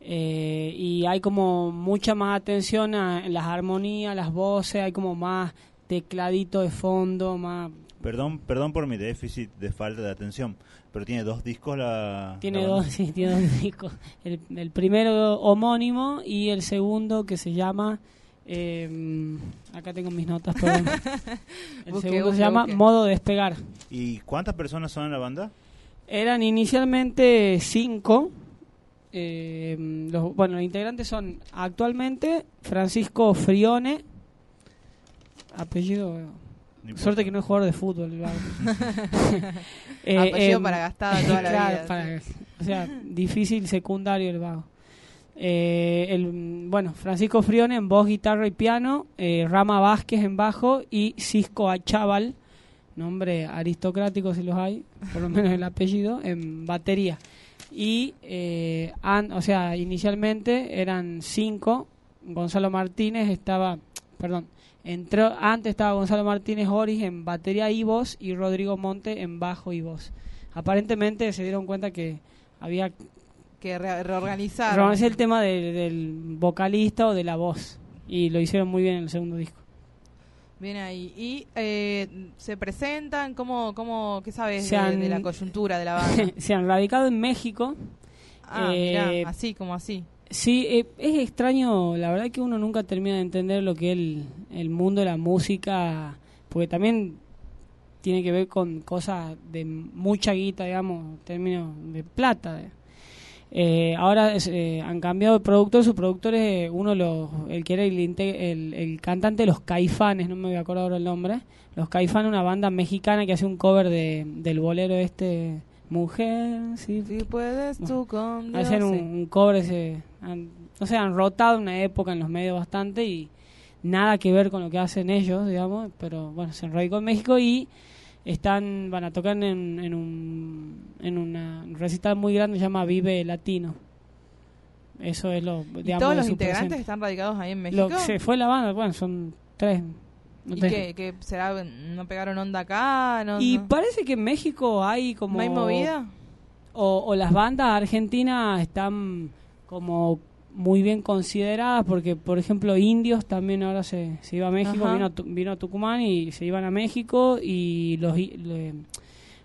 Eh, y hay como mucha más atención a, las armonías, las voces, hay como más tecladito de fondo, más Perdón, perdón por mi déficit de falta de atención, pero tiene dos discos la. Tiene la dos, sí, tiene dos discos. El, el primero homónimo y el segundo que se llama. eh, acá tengo mis notas, perdón. El Busque, segundo busque, se llama busque. Modo Despegar. ¿Y cuántas personas son en la banda? Eran inicialmente cinco. eh, los, bueno, los integrantes son actualmente Francisco Frione. Apellido. No. Suerte que no es jugador de fútbol. el vago. Eh, Apellido em, para gastada toda la claro, vida. para- o sea, difícil secundario el vago. Eh, el, bueno, Francisco Frione en voz, guitarra y piano, eh, Rama Vázquez en bajo y Cisco Achával, nombre aristocrático si los hay, por lo menos el apellido, en batería. Y, eh, an- o sea, inicialmente eran cinco, Gonzalo Martínez estaba, perdón, entró, antes estaba Gonzalo Martínez Oris en batería y voz y Rodrigo Monte en bajo y voz. Aparentemente se dieron cuenta que había Que re- reorganizaron. reorganizar el tema de- del vocalista o de la voz y lo hicieron muy bien en el segundo disco. Bien ahí. ¿Y eh, se presentan? ¿Cómo, cómo, ¿Qué sabes de, han- de la coyuntura de la banda? Se han radicado en México. Ah, Eh, mirá, así como así. Sí, eh, es extraño, la verdad que uno nunca termina de entender lo que es el, mundo de la música, porque también tiene que ver con cosas de mucha guita, digamos, en términos de plata. Eh, ahora es, eh, han cambiado de productor, su productor es uno de los, el que era el, el, el cantante de los Caifanes, no me voy a acordar ahora el nombre. Los Caifanes, una banda mexicana que hace un cover de, del bolero este, Mujer, Si puedes tú con Dios, hacen un cover ese, han- no sé, han rotado una época en los medios bastante y nada que ver con lo que hacen ellos, digamos, pero bueno, se enradicó en México y están, van a tocar en, en un en una un recital muy grande que se llama Vive Latino. Eso es lo, ¿Y digamos, todos los integrantes presente. están radicados ahí en México? se fue la banda, bueno, son tres. no ¿Y qué, qué será? ¿No pegaron onda acá? ¿No, Y no- parece que en México hay como ¿No hay movida? o, o las bandas argentinas están como muy bien consideradas porque por ejemplo indios también ahora se, se iba a México vino a, Tu- vino a Tucumán y se iban a México y los i- le-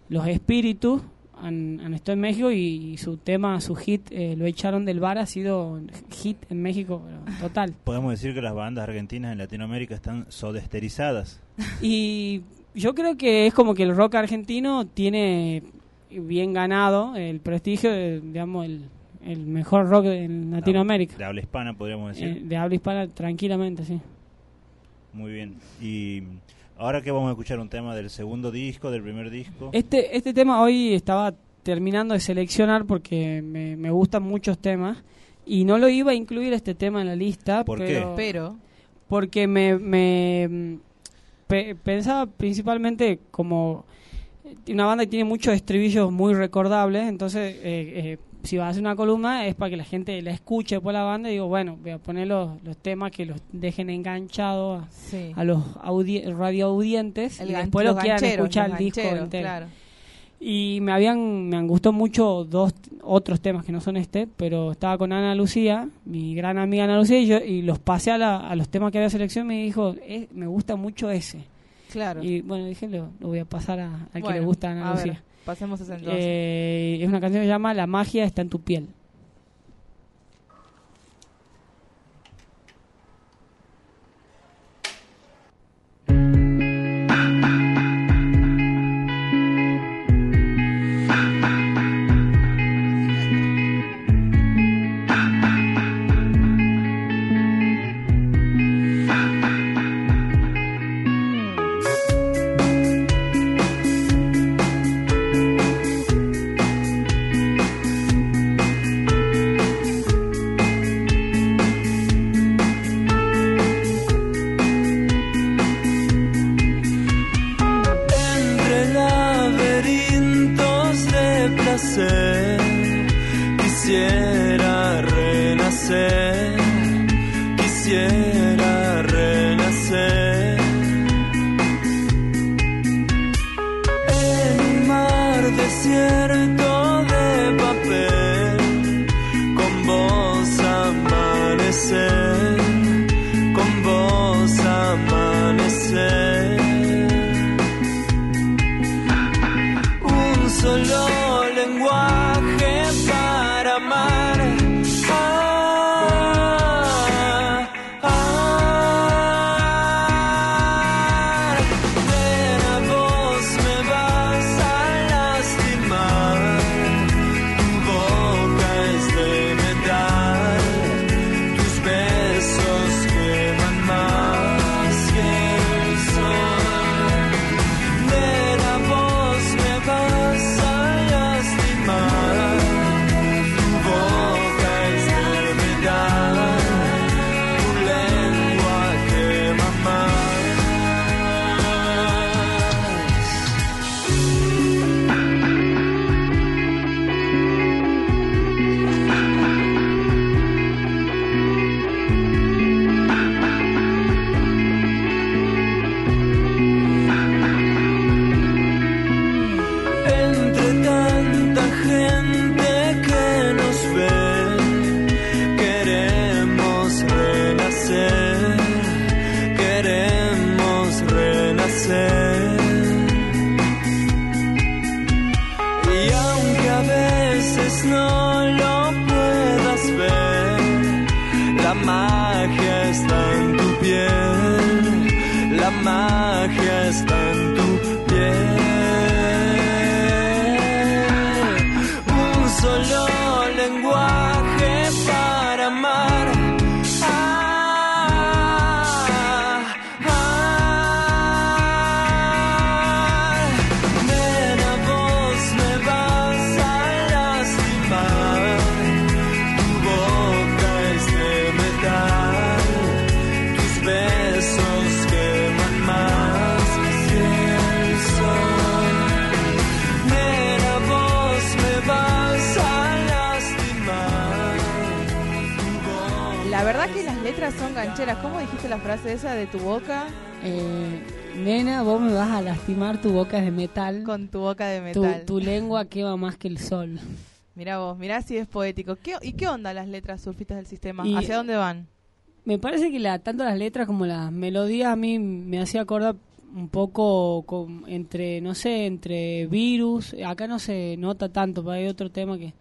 los espíritus han, han estado en México y, su tema su hit eh, lo echaron del bar ha sido hit en México pero total Podemos decir que las bandas argentinas en Latinoamérica están sodesterizadas. Y yo creo que es como que el rock argentino tiene bien ganado el prestigio de, digamos, el, el mejor rock en Latinoamérica. De habla hispana, podríamos decir. Eh, de habla hispana, tranquilamente, sí. Muy bien. Y ahora que vamos a escuchar un tema del segundo disco, del primer disco. Este, este tema hoy estaba terminando de seleccionar porque me, me gustan muchos temas y no lo iba a incluir este tema en la lista. ¿Por qué? pero, porque me, me mm, pe- pensaba principalmente como una banda que tiene muchos estribillos muy recordables, entonces eh, eh, si vas a hacer una columna es para que la gente la escuche por la banda y digo, bueno, voy a poner los, los temas que los dejen enganchados a, sí. a los audi radioaudientes y después los lo quieran escuchar el disco entero. claro. Y me habían me han gustado mucho dos otros temas que no son este, pero estaba con Ana Lucía, mi gran amiga Ana Lucía, y, yo, y los pasé a, la- a los temas que había seleccionado y me dijo, "Eh, me gusta mucho ese. Claro. Y bueno, dije, lo, lo voy a pasar a- al que le gusta a Ana a ver, Pasemos ese entonces. Eh, es una canción que se llama La magia está en tu piel. ¿Cómo dijiste la frase esa de tu boca Eh, nena, vos me vas a lastimar, tu boca es de metal. con tu boca de tu, metal? tu lengua quema más que el sol. Mirá vos, mirá si es poético. ¿Qué, ¿Y qué onda las letras surfistas del sistema? Y- ¿Hacia dónde van? Me parece que la, tanto las letras como las melodías a mí me hacía acordar un poco con- entre, no sé, entre virus. Acá no se nota tanto, pero hay otro tema que.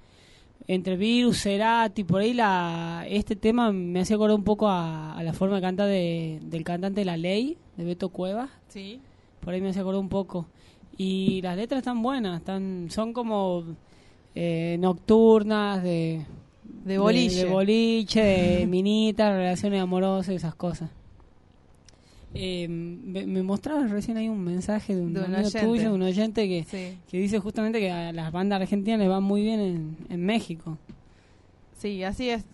Entre virus, Cerati, por ahí la, este tema me hacía acordar un poco a, a la forma de cantar de, del cantante La Ley, de Beto Cuevas. Sí. por ahí me hace acordar un poco. Y las letras están buenas, están son como eh, nocturnas, de, De boliche. de, boliche, de minitas, relaciones amorosas, esas cosas. Eh, me, me mostrabas recién ahí un mensaje de un, De un amigo oyente. tuyo, un oyente que, Sí. que dice justamente que a las bandas argentinas les va muy bien en, en México. Sí, así es.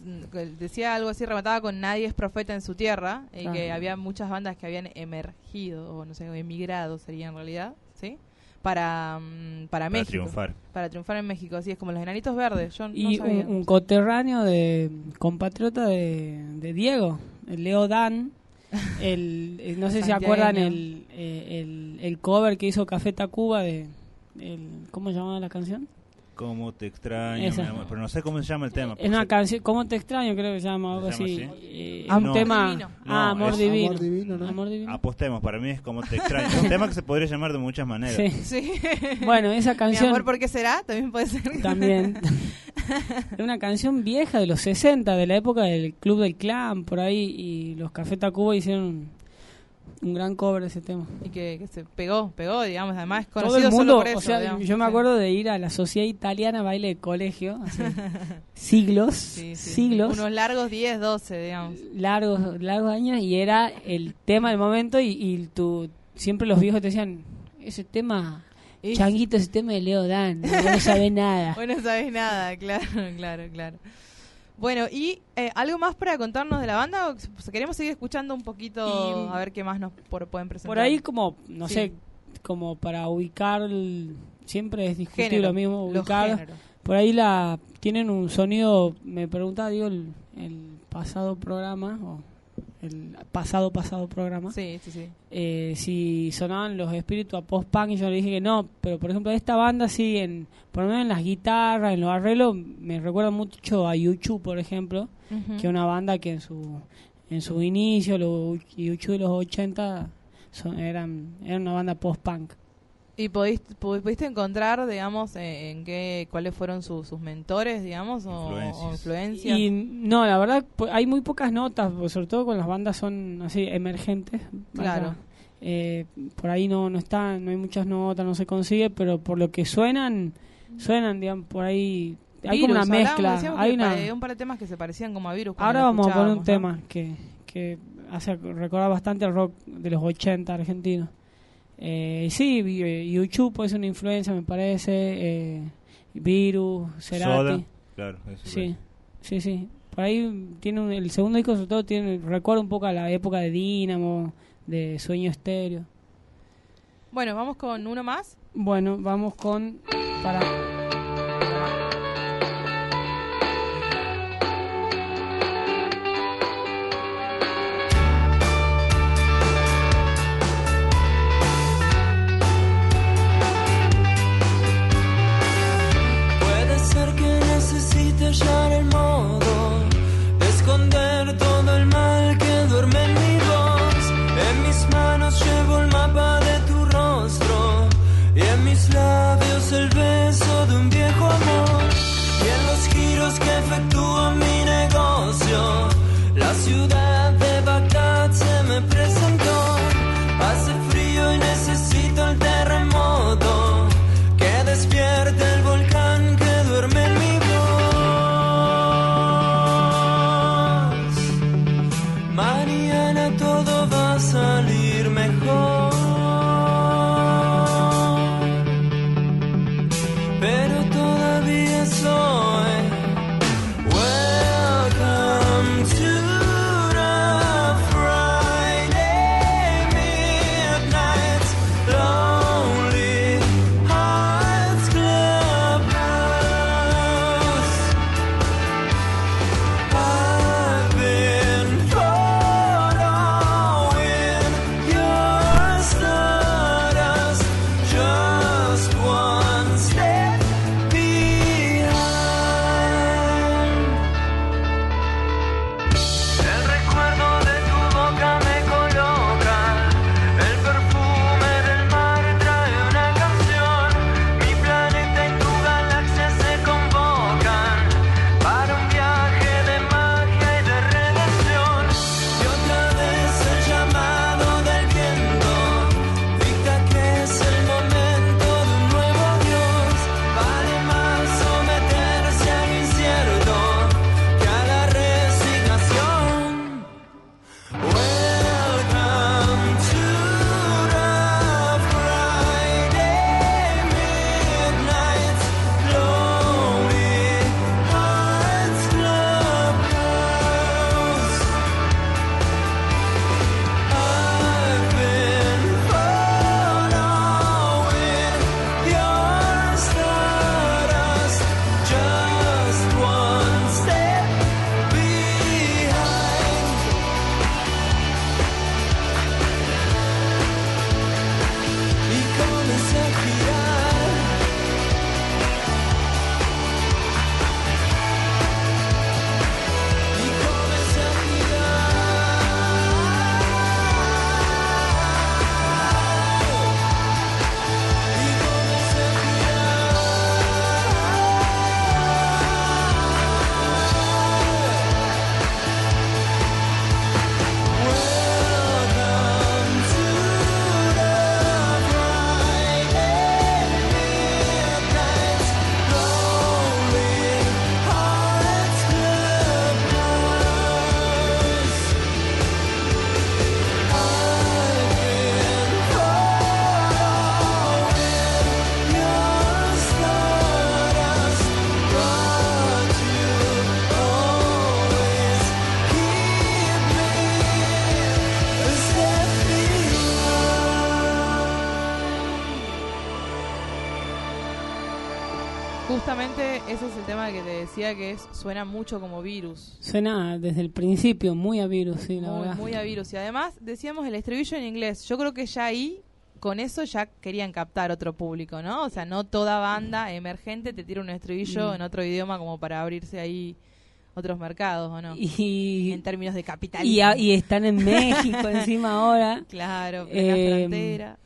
Decía algo así, remataba con Nadie es profeta en su tierra. Y Claro. que había muchas bandas que habían emergido, o no sé, emigrado sería en realidad, ¿sí? Para, mm, para, Para México. triunfar. Para triunfar en México. Así es como los enanitos verdes. Yo no Y sabía. un, un coterráneo de compatriota de, de Diego, el Leo Dan. El, el- no sé si se acuerdan el, eh, el, el cover que hizo Café Tacuba de el, ¿cómo se llamaba la canción? Cómo te extraño, mi amor. Pero no sé cómo se llama el tema. Es una canción, ¿cómo te extraño? Creo que se llama algo ¿Se llama así. Eh, Amor un tema divino. ah, amor es- divino. Amor divino, ¿no? Amor divino. Apostemos, para mí es como te extraño. Es un tema que se podría llamar de muchas maneras. Sí. Sí. Bueno, esa Mi canción amor, ¿por qué será? También puede ser. también. Era una canción vieja de los 60, de la época del Club del Clan, por ahí, y los Café Tacuba hicieron un, gran cover de ese tema. Y que, que se pegó, pegó, digamos. Además, es Todo conocido el mundo, solo por eso. o sea, digamos. yo me Sí. acuerdo de ir a la Sociedad Italiana Baile de Colegio, hace siglos, Sí, sí. siglos, Unos largos 10, 12, digamos. largos, largos años, y era el tema del momento, y, y tú, siempre los viejos te decían, ese tema, changuito, ese tema de Leo Dan, no, no sabes nada. Bueno, no sabes nada, claro, claro, claro. Bueno, ¿y eh, algo más para contarnos de la banda? O s- queremos seguir escuchando un poquito, Y- a ver qué más nos por- pueden presentar. Por ahí como, no Sí. sé, como para ubicar, el- siempre es discutible Género, lo mismo, ubicar. Por ahí la tienen un sonido, me preguntaba, digo, el, el pasado programa, o el pasado pasado programa, Sí, sí, sí. eh, si sonaban los espíritus a post-punk y yo le dije que no, pero por ejemplo esta banda sí, en, por lo menos en las guitarras, en los arreglos, me recuerda mucho a YouTube, por ejemplo, que es una banda que en su en su inicio, los YouTube de los 80, son, eran, eran una banda post-punk. ¿Y pudiste, pu- pudiste encontrar, digamos, eh, en qué, cuáles fueron sus sus mentores, digamos, o Influencias. o influencias? Y no, la verdad, hay muy pocas notas, pues, sobre todo con las bandas son así emergentes. Claro. eh, por ahí no no están, no hay muchas notas, no se consigue, pero por lo que suenan, suenan, digamos, por ahí hay como una mezcla, hay una. un par de temas que se parecían como a virus. cuando Ahora vamos a poner un tema que que hace recordar bastante al rock de los 80 argentinos. Eh, sí, eh, YouTube puede ser una influencia, me parece. Eh, Virus, Cerati. Soda. Claro, eso Sí, sí, sí. Por ahí tiene un- el segundo disco, sobre todo, tiene recuerda un poco a la época de Dínamo, de Sueño Estéreo. ¿no? Bueno, vamos con uno más. Bueno, vamos con. Para. shining more. Decía que es suena mucho como virus. Suena desde el principio muy a virus, sí, la Muy, verdad. muy a virus. Y además decíamos el estribillo en inglés. Yo creo que ya ahí, con eso ya querían captar otro público, ¿no? O sea, no toda banda emergente te tira un estribillo Mm. en otro idioma como para abrirse ahí otros mercados, ¿o no? Y, en términos de capitalismo. y, a- y están en México encima ahora. Claro, en la Eh, frontera.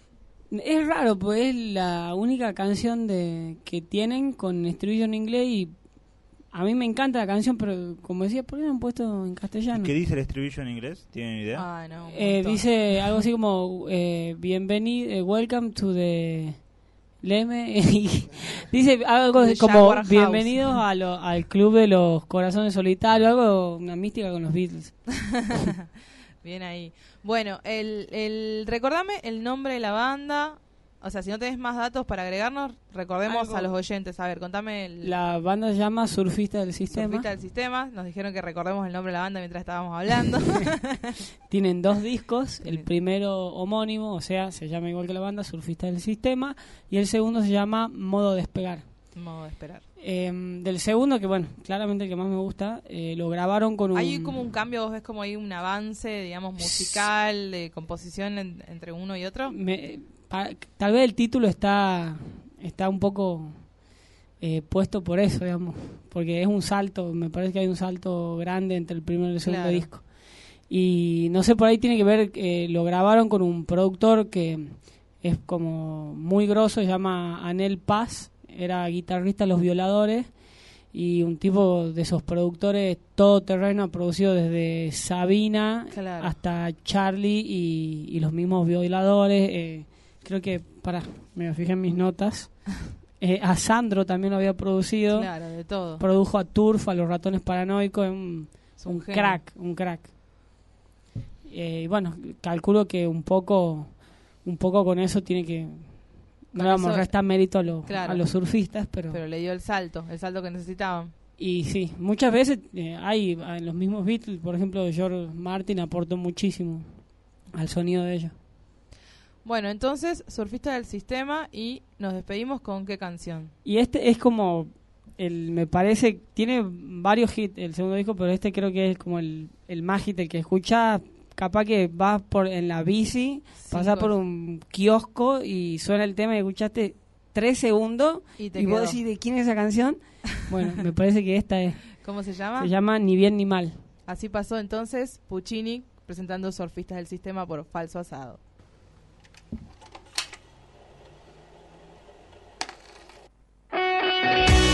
Es raro, pues es la única canción de que tienen con estribillo en inglés y a mí me encanta la canción, pero como decía, ¿por qué no han puesto en castellano? ¿Qué dice el estribillo en inglés? ¿Tienen idea? Ah, no, Eh, dice algo así como eh, bienvenido, eh, welcome to the Leme y dice algo The como bienvenidos a lo- al club de los corazones solitarios, algo una mística con los Beatles. Bien ahí. Bueno, el, el, recordame el nombre de la banda. O sea, si no tenés más datos para agregarnos, recordemos Algo- a los oyentes. A ver, contame el La banda se llama Surfista del Sistema. surfista del sistema. Nos dijeron que recordemos el nombre de la banda mientras estábamos hablando. Tienen dos discos, el primero homónimo, o sea, se llama igual que la banda, Surfista del Sistema, y el segundo se llama Modo Despegar. Modo de esperar. Eh, del segundo, que bueno, claramente el que más me gusta, eh, lo grabaron con un... Hay como un cambio, vos ves como hay un avance, digamos, musical, de composición en- entre uno y otro. me- tal vez el título está está un poco eh, puesto por eso, digamos, porque es un salto, me parece que hay un salto grande entre el primero y el segundo Claro. disco. Y no sé, por ahí tiene que ver, eh, lo grabaron con un productor que es como muy grosso, se llama Anel Paz, era guitarrista de Los Violadores y un tipo de esos productores todoterreno, ha producido desde Sabina Claro. hasta Charlie y, y los mismos violadores. eh, creo que, para, me fijé en mis notas. Eh, a Sandro también lo había producido. Claro, de todo. Produjo a Turf, a los ratones paranoicos. es Un, un crack, un crack. Eh, y bueno, calculo que un poco, un poco con eso tiene que. No le vamos a restar mérito a, los Claro. a los surfistas, pero, Pero le dio el salto, el salto que necesitaban. Y sí, muchas veces eh, hay en los mismos Beatles, por ejemplo, George Martin aportó muchísimo al sonido de ellos. Bueno, entonces, surfista del sistema y nos despedimos con qué canción. Y este es como, el me parece, tiene varios hits el segundo disco, pero este creo que es como el, el más hit, el que escuchás, capaz que vas por en la bici, pasás Cinco- por un kiosco y suena el tema y escuchaste tres segundos Y te y vos decís, ¿de quién es esa canción? Bueno, me parece que esta es. ¿Cómo se llama? Se llama Ni bien ni mal. Así pasó entonces Puccini presentando Surfistas del Sistema por Falso Asado. Bye.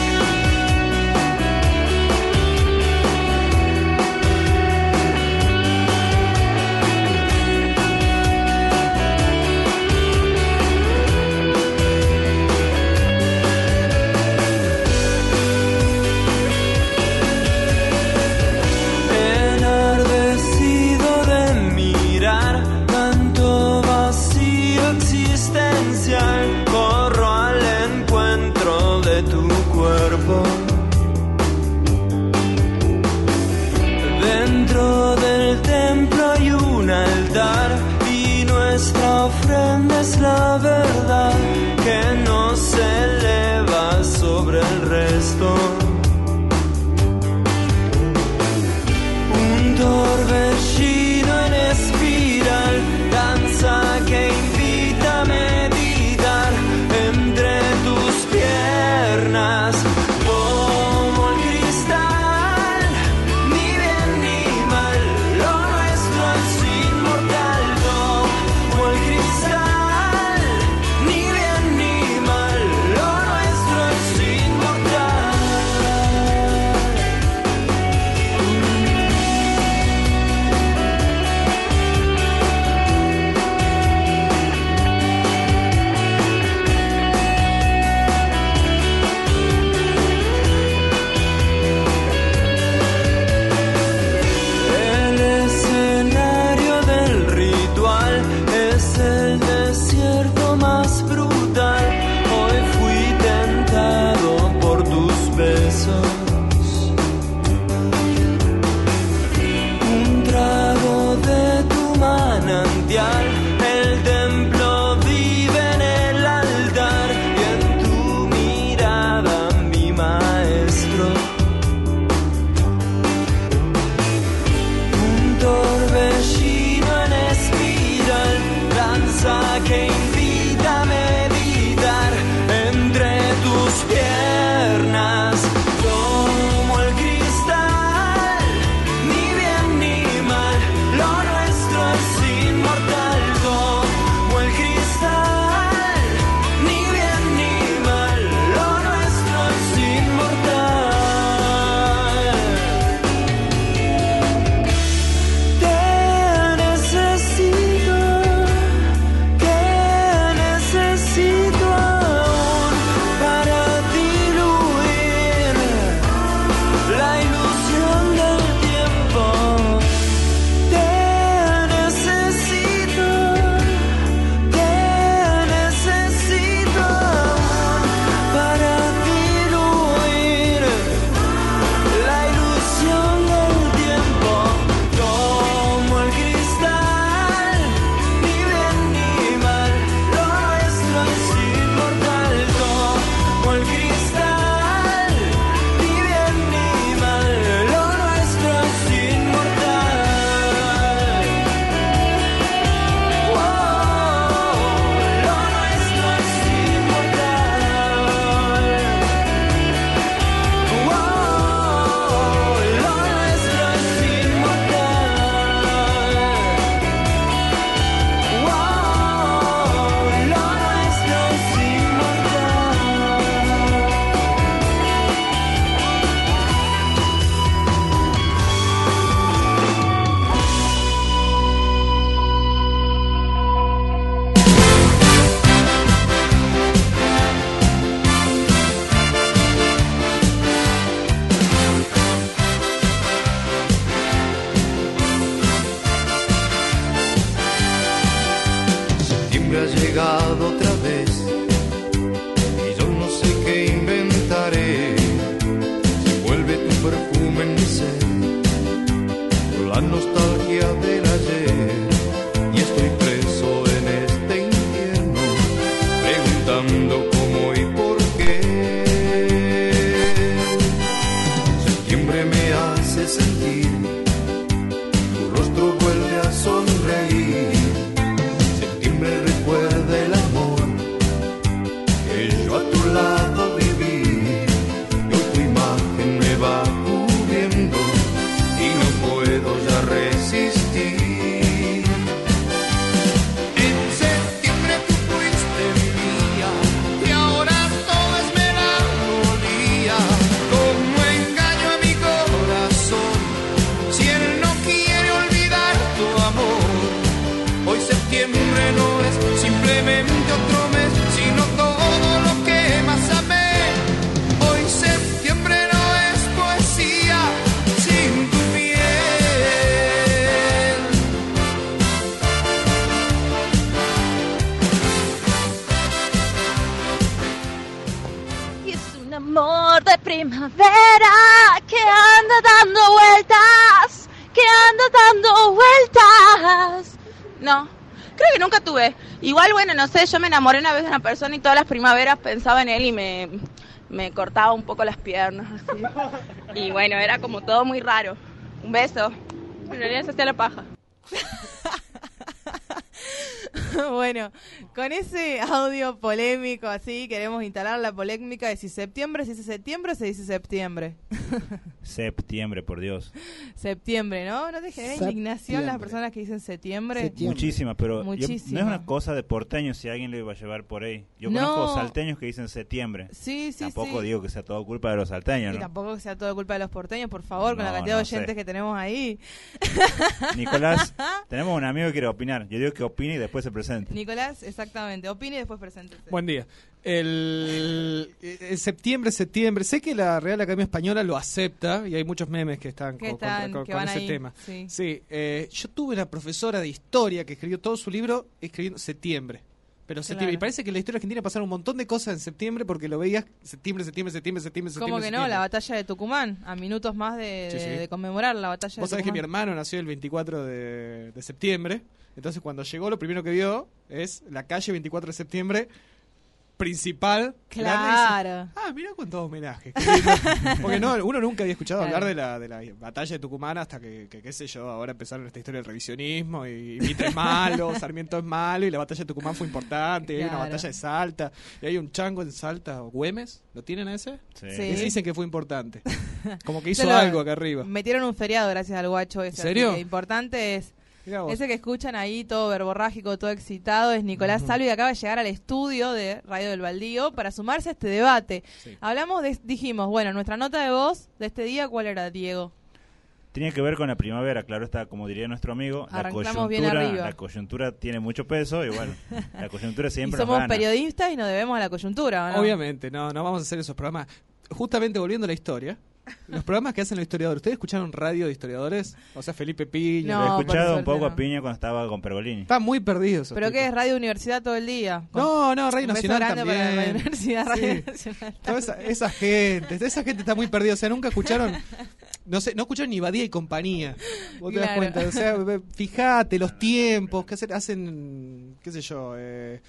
No sé, yo me enamoré una vez de una persona y todas las primaveras pensaba en él y me, me cortaba un poco las piernas. así. Y bueno, era como todo muy raro. Un beso. En realidad se hacía la paja. Bueno, con ese audio polémico así, queremos instalar la polémica de si septiembre se dice septiembre o se dice septiembre. Septiembre, por Dios. septiembre, ¿no? ¿No te genera indignación las personas que dicen septiembre? Septiembre. Muchísimas, pero yo- no Muchísima. es una cosa de porteño si alguien lo iba a llevar por ahí. Yo No. conozco salteños que dicen septiembre. Sí, sí, Tampoco sí. digo que sea todo culpa de los salteños, Y ¿no? tampoco que sea todo culpa de los porteños, por favor, con la No, cantidad de sé. oyentes que tenemos ahí. Nicolás, tenemos un amigo que quiere opinar. Yo digo que opine y después se presente. Nicolás, exactamente. Opine y después preséntese. Buen día. El, eh, septiembre, septiembre. Sé que la Real Academia Española lo acepta y hay muchos memes que están Que con, con- están- con- que con van ese ahí, tema. sí. eh, yo tuve una profesora de historia que escribió todo su libro escribiendo septiembre. Pero septiembre. Claro. Y parece que en la historia argentina pasaron un montón de cosas en septiembre porque lo veías septiembre, septiembre, septiembre, septiembre, septiembre. ¿Cómo que no? La batalla de Tucumán, a minutos más de, Sí, sí. de- de conmemorar la batalla Vos de sabés que mi Tucumán. hermano nació el 24 de, de septiembre. Entonces, cuando llegó, lo primero que vio es la calle 24 de septiembre principal. dice, Claro. ah, mira cuántos homenajes. qué lindo". Porque no, uno nunca había escuchado Claro. hablar de la, de la batalla de Tucumán hasta que, que, qué sé yo, ahora empezaron esta historia del revisionismo y Mitre es malo, Sarmiento es malo y la batalla de Tucumán fue importante. Y hay una batalla de Salta y hay un chango en Salta, Güemes, ¿lo tienen ese? Sí. Sí. Ese dicen que fue importante. Como que hizo algo acá arriba. Metieron un feriado gracias al guacho ese. así serio? importante es. Ese que escuchan ahí, todo verborrágico, todo excitado, es Nicolás Salvi, que acaba de llegar al estudio de Radio del Baldío para sumarse a este debate. Sí. Hablamos de, dijimos, bueno, nuestra nota de voz de este día, ¿cuál era, Diego? Tiene que ver con la primavera, claro está, como diría nuestro amigo, la Arrancamos coyuntura, arriba. la coyuntura tiene mucho peso y bueno, la coyuntura Y siempre nos somos gana. periodistas y nos debemos a la coyuntura, ¿o no? Obviamente, no, no vamos a hacer esos programas. Justamente volviendo a la historia, los programas que hacen los historiadores, ¿ustedes escucharon radio de historiadores? O sea, Felipe Piña. No, Lo he escuchado un poco a Piña cuando estaba con Pergolini. Están muy perdidos. esos ¿Pero qué es Radio Universidad todo el día? No, no, Radio Un beso Nacional también. para Radio Universidad, Radio Sí. Nacional. Toda esa, esa gente, esa gente está muy perdida. O sea, nunca escucharon, no sé, no escucharon ni Badía y compañía. Vos te das cuenta. O sea, fíjate los tiempos, que hacen, hacen qué sé yo, eh,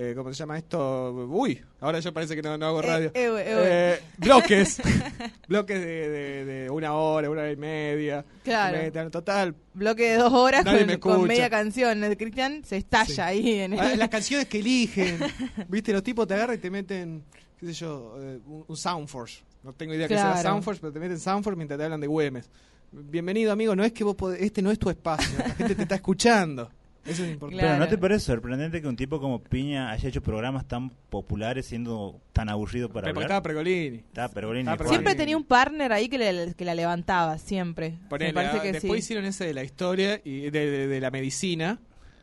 eh, ¿cómo se llama esto? Uy, ahora yo parece que no, no hago Eh, radio. eh, bloques. bloques de, de- de una hora, una hora y media. Claro. Total. Bloque de dos horas con, media canción. El Cristian se estalla Sí. ahí en el... Ah, Las canciones que eligen. Viste, los tipos te agarran y te meten, qué sé yo, un, un Soundforce. No tengo idea que Claro. sea Soundforce, pero te meten Soundforce mientras te hablan de Güemes. Bienvenido, amigo. No es que vos podés- este no es tu espacio. La gente te está escuchando. Eso es importante. Pero ¿no te parece sorprendente que un tipo como Piña haya hecho programas tan populares siendo tan aburrido para Pero hablar? estaba Pregolini. Estaba Pergolini. Estaba. Pergolini. Siempre tenía un partner ahí que, le- que la levantaba, siempre. Ponele, Me parece ah, que después sí. hicieron ese de la historia y de, de- de la medicina,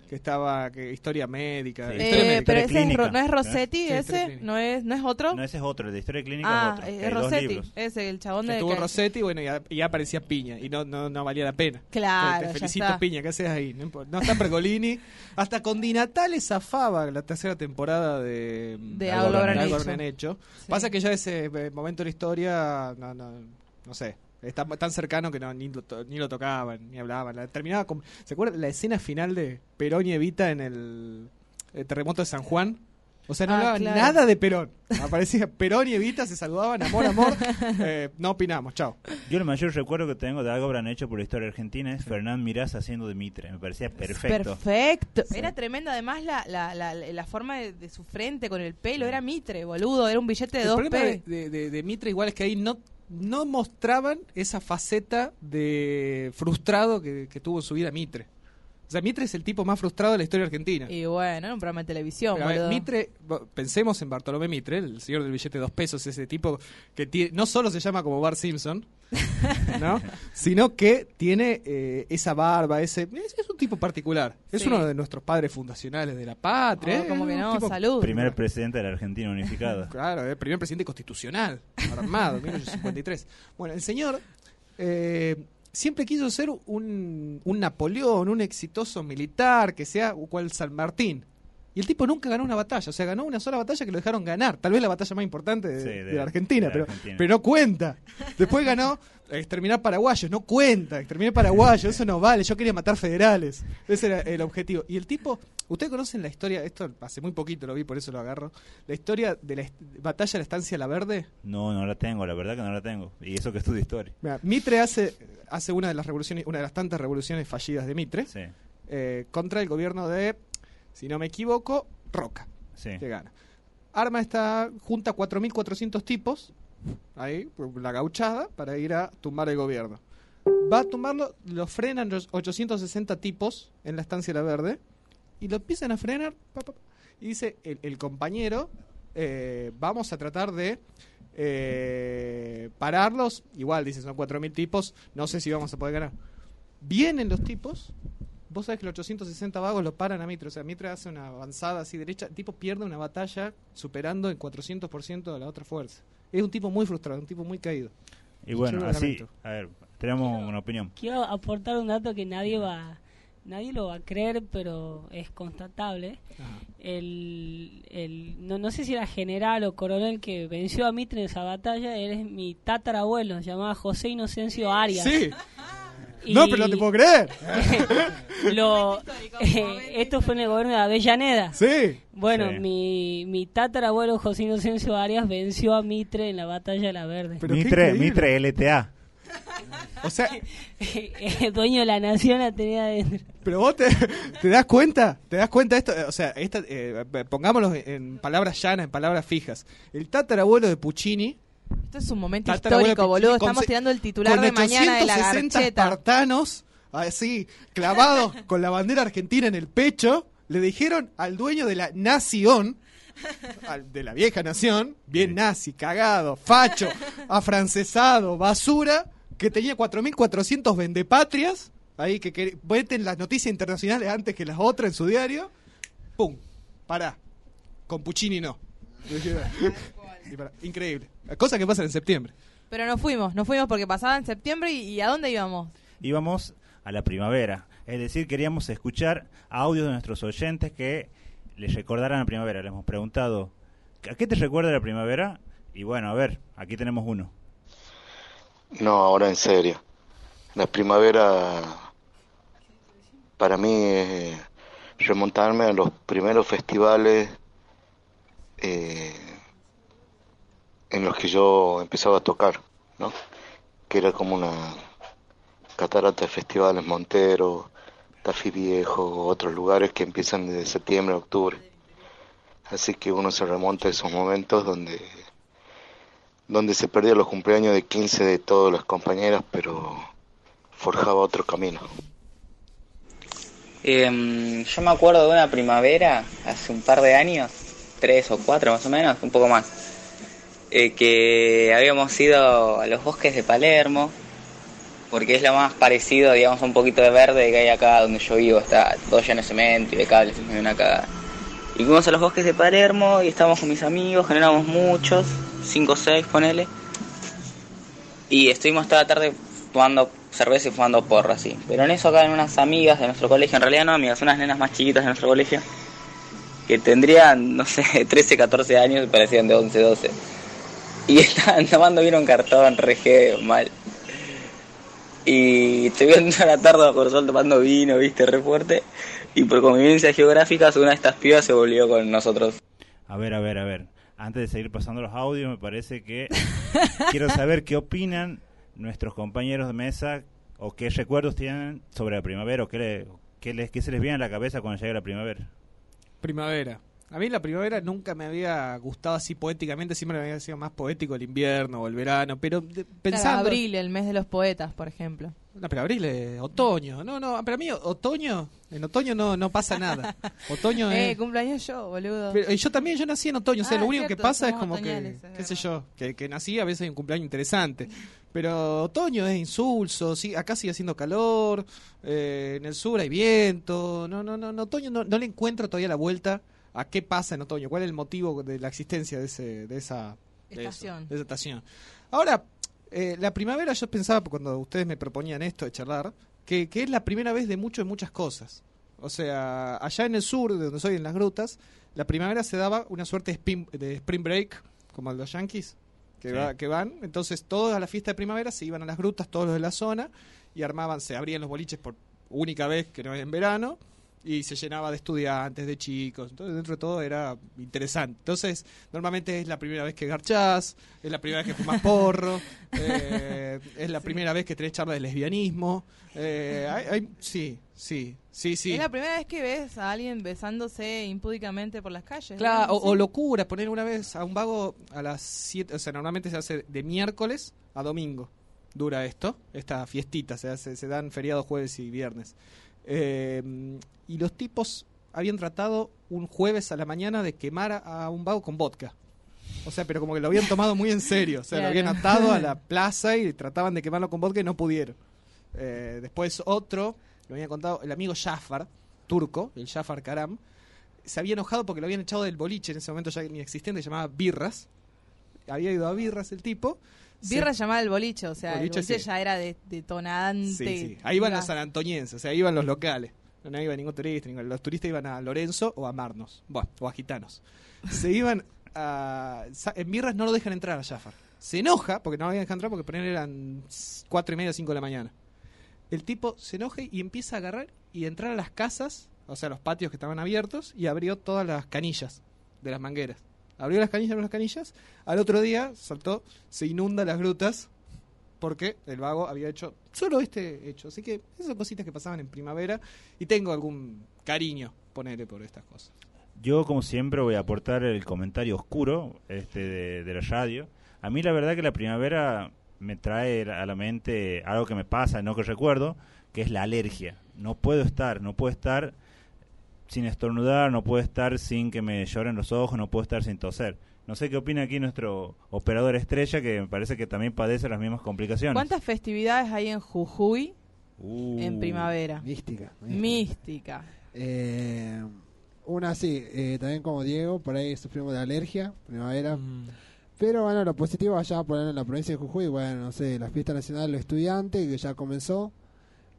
que estaba, que historia médica. Sí. Eh, médica. pero ese es no es ¿eh? Rossetti, ese, no es, no es otro. No, ese es otro, el de historia clínica ah, es otro. es dos Rossetti, ese, el chabón de... Que tuvo que- Rossetti, bueno, y, a- y aparecía Piña, y no, no, no valía la pena. Claro, Te ya felicito, está. Piña, ¿qué haces ahí? No, no está Pergolini. Hasta con Di Natale zafaba la tercera temporada de, De Algo Algo habrán habrán Algo hecho. habrán hecho. Sí. Pasa que ya ese eh, momento de la historia, no, no, no sé, está tan cercano que no, ni, lo, to- ni lo tocaban, ni hablaban. La- terminaba con, ¿Se acuerdan la escena final de Perón y Evita en el, el terremoto de San Juan? O sea, no Ah, hablaban claro. nada de Perón. Aparecía Perón y Evita, se saludaban, amor, amor. Eh, no opinamos, chao. Yo el mayor recuerdo que tengo de algo habrán hecho por la historia argentina es Fernán Mirás haciendo de Mitre. Me parecía perfecto. Perfecto. Era tremenda además la, la, la, la forma de, de su frente con el pelo. Era Mitre, boludo. Era un billete de El dos problema de, p. de, de- de Mitre igual es que ahí no, no mostraban esa faceta de frustrado que, tuvo en su vida Mitre. O sea, Mitre es el tipo más frustrado de la historia argentina. Y bueno, era un programa de televisión, Pero, a ver, boludo. Mitre, pensemos en Bartolomé Mitre, el señor del billete de dos pesos, ese tipo que tiene, no solo se llama como Bart Simpson, ¿no? sino que tiene eh, esa barba, ese es, es un tipo particular. Es Sí. uno de nuestros padres fundacionales de la patria. Oh, ¿eh? como que no, tipo- salud. Primer presidente de la Argentina unificada. Claro, el primer presidente constitucional, armado, 1853. Bueno, el señor eh, siempre quiso ser un, un Napoleón, un exitoso militar, que sea cual San Martín. Y el tipo nunca ganó una batalla, o sea, ganó una sola batalla que lo dejaron ganar. Tal vez la batalla más importante de, Sí, de de- la Argentina, de la pero, Argentina. pero no cuenta. Después ganó exterminar paraguayos, no cuenta, exterminar paraguayos, eso no vale, yo quería matar federales. Ese era el objetivo. Y el tipo, ustedes conocen la historia, esto hace muy poquito lo vi, por eso lo agarro, la historia de la batalla de la estancia La Verde. No, no la tengo, la verdad que no la tengo. Y eso que estudio historia. Mira, Mitre hace, hace una de las revoluciones, una de las tantas revoluciones fallidas de Mitre, Sí, eh, contra el gobierno de, si no me equivoco, Roca, sí. que gana. Arma esta, junta 4.400 tipos, ahí, la gauchada, para ir a tumbar el gobierno. Va a tumbarlo, lo frenan los 860 tipos en la estancia La Verde, y lo empiezan a frenar, pa, pa, pa, y dice el, el compañero, eh, vamos a tratar de eh, pararlos, igual dice, son 4.000 tipos, no sé si vamos a poder ganar. Vienen los tipos, vos sabés que los 860 vagos lo paran a Mitre, o sea, Mitre hace una avanzada así derecha, el tipo pierde una batalla superando en 400% a la otra fuerza. Es un tipo muy frustrado, un tipo muy caído. Y bueno, así, a ver, tenemos una opinión. Quiero aportar un dato que nadie va nadie lo va a creer, pero es constatable. El, el, no, no sé si era general o coronel que venció a Mitre en esa batalla, él es mi tatarabuelo, se llamaba José Inocencio Arias. Sí, Y no, pero no te puedo creer. lo, eh, esto fue en el gobierno de Avellaneda. Sí. Bueno, Sí. mi, mi tatarabuelo José Inocencio Arias venció a Mitre en la batalla de la Verde. Pero Mitre. Mitre LTA. O sea, El dueño de la nación la tenía adentro. pero vos te, te das cuenta, te das cuenta de esto, o sea, esta, eh, pongámoslo en palabras llanas, en palabras fijas. El tatarabuelo de Puccini Esto es un momento histórico, boludo. Estamos tirando el titular de mañana de la 860 garcheta. espartanos, así, clavados con la bandera argentina en el pecho, le dijeron al dueño de la nación, al- de la vieja nación, bien nazi, cagado, facho, afrancesado, basura, que tenía 4.400 vendepatrias, ahí que, que veten las noticias internacionales antes que las otras en su diario, ¡pum! Pará. Con Puccini no. Increíble. Cosas que pasan en septiembre. Pero nos fuimos, nos fuimos porque pasaba en septiembre y, y ¿a dónde íbamos? Íbamos a la primavera. Es decir, queríamos escuchar audios de nuestros oyentes que les recordaran la primavera. Les hemos preguntado, ¿a qué te recuerda la primavera? Y bueno, a ver, aquí tenemos uno. No, ahora en serio. La primavera para mí es remontarme a los primeros festivales eh, en los que yo empezaba a tocar, ¿no? Que era como una catarata de festivales Montero, Tafí Viejo, otros lugares que empiezan desde septiembre a octubre. Así que uno se remonta a esos momentos donde donde se perdían los cumpleaños de 15 de todas las compañeras, pero forjaba otro camino. Em, yo me acuerdo de una primavera, hace un par de años, tres o cuatro más o menos, un poco más, eh, que habíamos ido a los bosques de Palermo, porque es lo más parecido, digamos, a un poquito de verde que hay acá donde yo vivo, está todo lleno de cemento y de cables, es medio una cagada. Y fuimos a los bosques de Palermo y estábamos con mis amigos, éramos muchos, cinco o seis, ponele. Y estuvimos toda la tarde tomando cerveza y fumando porro así. Pero en eso acá unas amigas de nuestro colegio, en realidad no amigas, unas nenas más chiquitas de nuestro colegio, que tendrían, no sé, 13, 14 años y parecían de 11, 12. Y estaban tomando vino en cartón, re mal. Y estuvieron toda la tarde bajo el sol tomando vino, viste, re fuerte. Y por convivencia geográfica, una de estas pibas se volvió con nosotros. A ver, a ver, a ver. Antes de seguir pasando los audios, me parece que quiero saber qué opinan nuestros compañeros de mesa o qué recuerdos tienen sobre la primavera o qué, le- qué les, qué se les viene a la cabeza cuando llega la primavera. Primavera. A mí la primavera nunca me había gustado así poéticamente, siempre me había sido más poético el invierno o el verano, pero de- Claro, pensando... abril, el mes de los poetas, por ejemplo. No, pero abril es otoño. No, no, para mí otoño, en otoño no, no pasa nada. Otoño Eh, es... cumpleaños yo, boludo. Pero, y yo también, yo nací en otoño, o sea, Ah, lo único que pasa es como que, es qué sé yo, que, que nací a veces hay un cumpleaños interesante. Pero otoño es insulso, sí, acá sigue haciendo calor, eh, en el sur hay viento, no, no, no, en otoño no, no le encuentro todavía la vuelta a qué pasa en otoño, cuál es el motivo de la existencia de, ese, de esa de eso, Estación. de esa estación. Ahora, eh, la primavera yo pensaba cuando ustedes me proponían esto de charlar, que, que es la primera vez de mucho en muchas cosas. O sea, allá en el sur, de donde soy, en las grutas, la primavera se daba una suerte de spring, de spring break, como los yankees, que, Sí. va- que van. Entonces, todos a la fiesta de primavera se iban a las grutas, todos los de la zona, y armaban, se abrían los boliches por única vez, que no es en verano, y se llenaba de estudiantes, de chicos. Entonces, dentro de todo era interesante. Entonces, normalmente es la primera vez que garchás, es la primera vez que fumas porro, eh, es la primera vez que tenés charla de lesbianismo. eh, hay- hay- sí, sí, sí, sí. Es la primera vez que ves a alguien besándose impúdicamente por las calles. Claro, o, o locura, poner una vez a un vago a las 7, o sea, normalmente se hace de miércoles a domingo. Dura esto, esta fiestita, se, hace, se dan feriados jueves y viernes. Eh, y los tipos habían tratado un jueves a la mañana de quemar a, un vago con vodka. O sea, pero como que lo habían tomado muy en serio. O sea, lo habían atado a la plaza y trataban de quemarlo con vodka y no pudieron. Eh, después otro, lo había contado el amigo Jafar, turco, el Jafar Karam, se había enojado porque lo habían echado del boliche en ese momento ya inexistente, se llamaba Birras. Había ido a Birras el tipo. Se- Birra llamaba el boliche, o sea, Boliche, el boliche sí. ya era de, detonante. Sí, sí. Ahí iban Iba- los sanantonienses, o sea, iban los locales. No, iba ningún turista, ningún- los turistas iban a Lorenzo o a Marnos, bueno, o a Gitanos. Se iban a... En Birras no lo dejan entrar a Jafar. Se enoja, porque no lo habían dejado entrar porque por eran cuatro y media, cinco de la mañana. El tipo se enoja y empieza a agarrar y entrar a las casas, o sea, los patios que estaban abiertos, y abrió todas las canillas de las mangueras. Abrió las canillas, abrió las canillas. Al otro día saltó, se inunda las grutas porque el vago había hecho solo este hecho. Así que esas son cositas que pasaban en primavera y tengo algún cariño, ponerle por estas cosas. Yo, como siempre, voy a aportar el comentario oscuro este, de, de la radio. A mí, la verdad, que la primavera me trae a la mente algo que me pasa, no que recuerdo, que es la alergia. No puedo estar, no puedo estar sin estornudar, no puedo estar sin que me lloren los ojos, no puedo estar sin toser. No sé qué opina aquí nuestro operador estrella, que me parece que también padece las mismas complicaciones. ¿Cuántas festividades hay en Jujuy Uh, en primavera? Mística. Mística. Eh, una sí, eh, también como Diego, por ahí sufrimos de alergia, primavera. Pero bueno, lo positivo allá por ahí en la provincia de Jujuy, bueno, no sé, la fiesta nacional de los estudiantes que ya comenzó.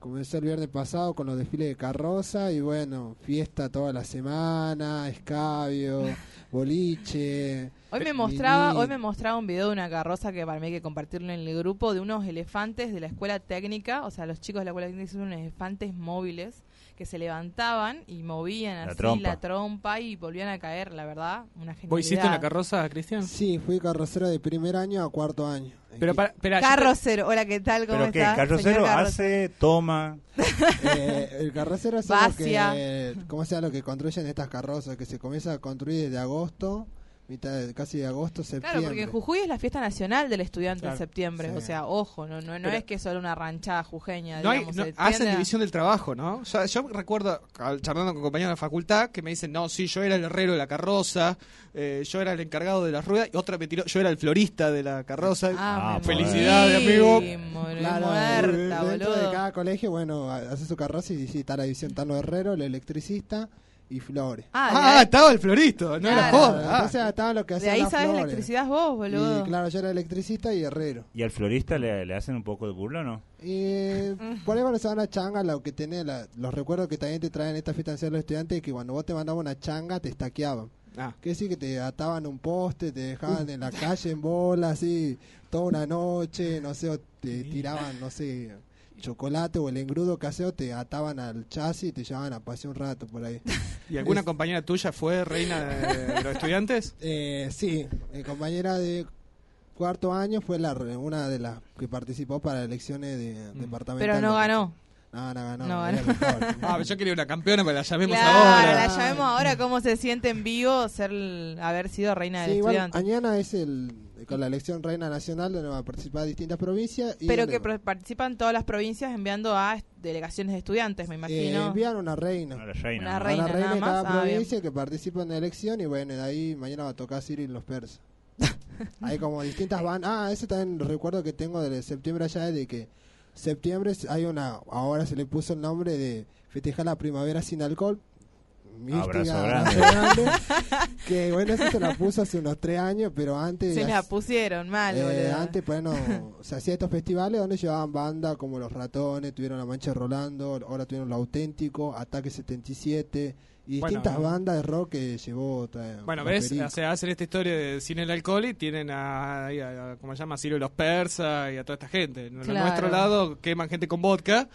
Comenzó el viernes pasado con los desfiles de carroza y bueno, fiesta toda la semana, escabio, boliche. Hoy me mostraba, hoy me mostraba un video de una carroza que para mí hay que compartirlo en el grupo de unos elefantes de la escuela técnica, o sea, los chicos de la escuela técnica son unos elefantes móviles que se levantaban y movían La así trompa. la trompa y volvían a caer, la verdad, una genialidad. ¿Vos hiciste una carroza, Cristian? Sí, fui carrocero de primer año a cuarto año. Pero para, te- Carrocero, hola, ¿qué tal? ¿Cómo ¿Pero qué? está? ¿Carrocero señor carrocero? hace, toma? Eh, el carrocero es lo que, ¿cómo sea lo que construyen estas carrozas? Que se comienza a construir desde agosto, mitad de- casi de agosto, septiembre. Claro, porque en Jujuy es la fiesta nacional del estudiante Claro. en septiembre, Sí. o sea, ojo, no, no, no es que solo una ranchada jujeña, No hay, digamos, no- hacen división del trabajo, ¿no? Yo, yo recuerdo, al- charlando con compañeros de la facultad, que me dicen, no, sí, yo era el herrero de la carroza, eh, yo era el encargado de las ruedas, y otra me tiró, yo era el florista de la carroza. Ah, me Felicidades, amigo. Claro, muerta, dentro boludo. de cada colegio, bueno, ha- hace su carroza y sí, está la división, están los herreros, el electricista y flores. Ah, estaba el florista, no era Claro. joda. Ah. Entonces estaban los que De hacían ahí las sabes flores. electricidad vos, boludo. Y claro, yo era electricista y herrero. ¿Y al florista le, le hacen un poco de burla o no? Y Mm. por ahí cuando se van a changa, lo que tenés, la- los recuerdos que también te traen esta fiesta de los estudiantes es que cuando vos te mandaban una changa te estaqueaban. Ah. Que decir que te ataban un poste, te dejaban en la calle en bola, así, toda una noche, no sé, o te tiraban, no sé, chocolate o el engrudo casero, te ataban al chasis y te llevaban a pasear un rato por ahí. ¿Y alguna Es- compañera tuya fue reina de, de los estudiantes? Eh, sí, mi compañera de cuarto año fue la re- una de las que participó para elecciones de departamentales. Pero no ganó. No, no ganó. No. Ah, yo quería una campeona, pero la llamemos Claro, ahora. la llamemos ahora. ¿Cómo se siente en vivo ser haber sido reina Sí, del igual, estudiante? mañana es el con la elección reina nacional donde van a participar distintas provincias. Y Pero que participan todas las provincias enviando a delegaciones de estudiantes, me eh, imagino. envían una reina. Una reina. Una reina, una reina nada de cada más. Ah, bien. provincia que participa en la elección y bueno, de ahí mañana va a tocar Cyril los persas. hay como distintas bandas. Ah, eso también recuerdo que tengo de septiembre allá de que septiembre hay una, ahora se le puso el nombre de festejar la primavera sin alcohol. Mística, Abrazo abrazo grande. grande. que bueno, eso se la puso hace unos tres años, pero antes... Se la pusieron mal, eh, antes, bueno, se hacía estos festivales donde llevaban bandas como Los Ratones, tuvieron La Mancha de Rolando, ahora tuvieron Lo Auténtico, Ataque 77 y Bueno, distintas eh. bandas de rock que llevó. eh, Bueno, ves, o sea, hacen esta historia de sin el alcohol y tienen a, a- a- ¿cómo se llama? Ciro y los persas y a toda esta gente. En Claro. nuestro lado queman gente con vodka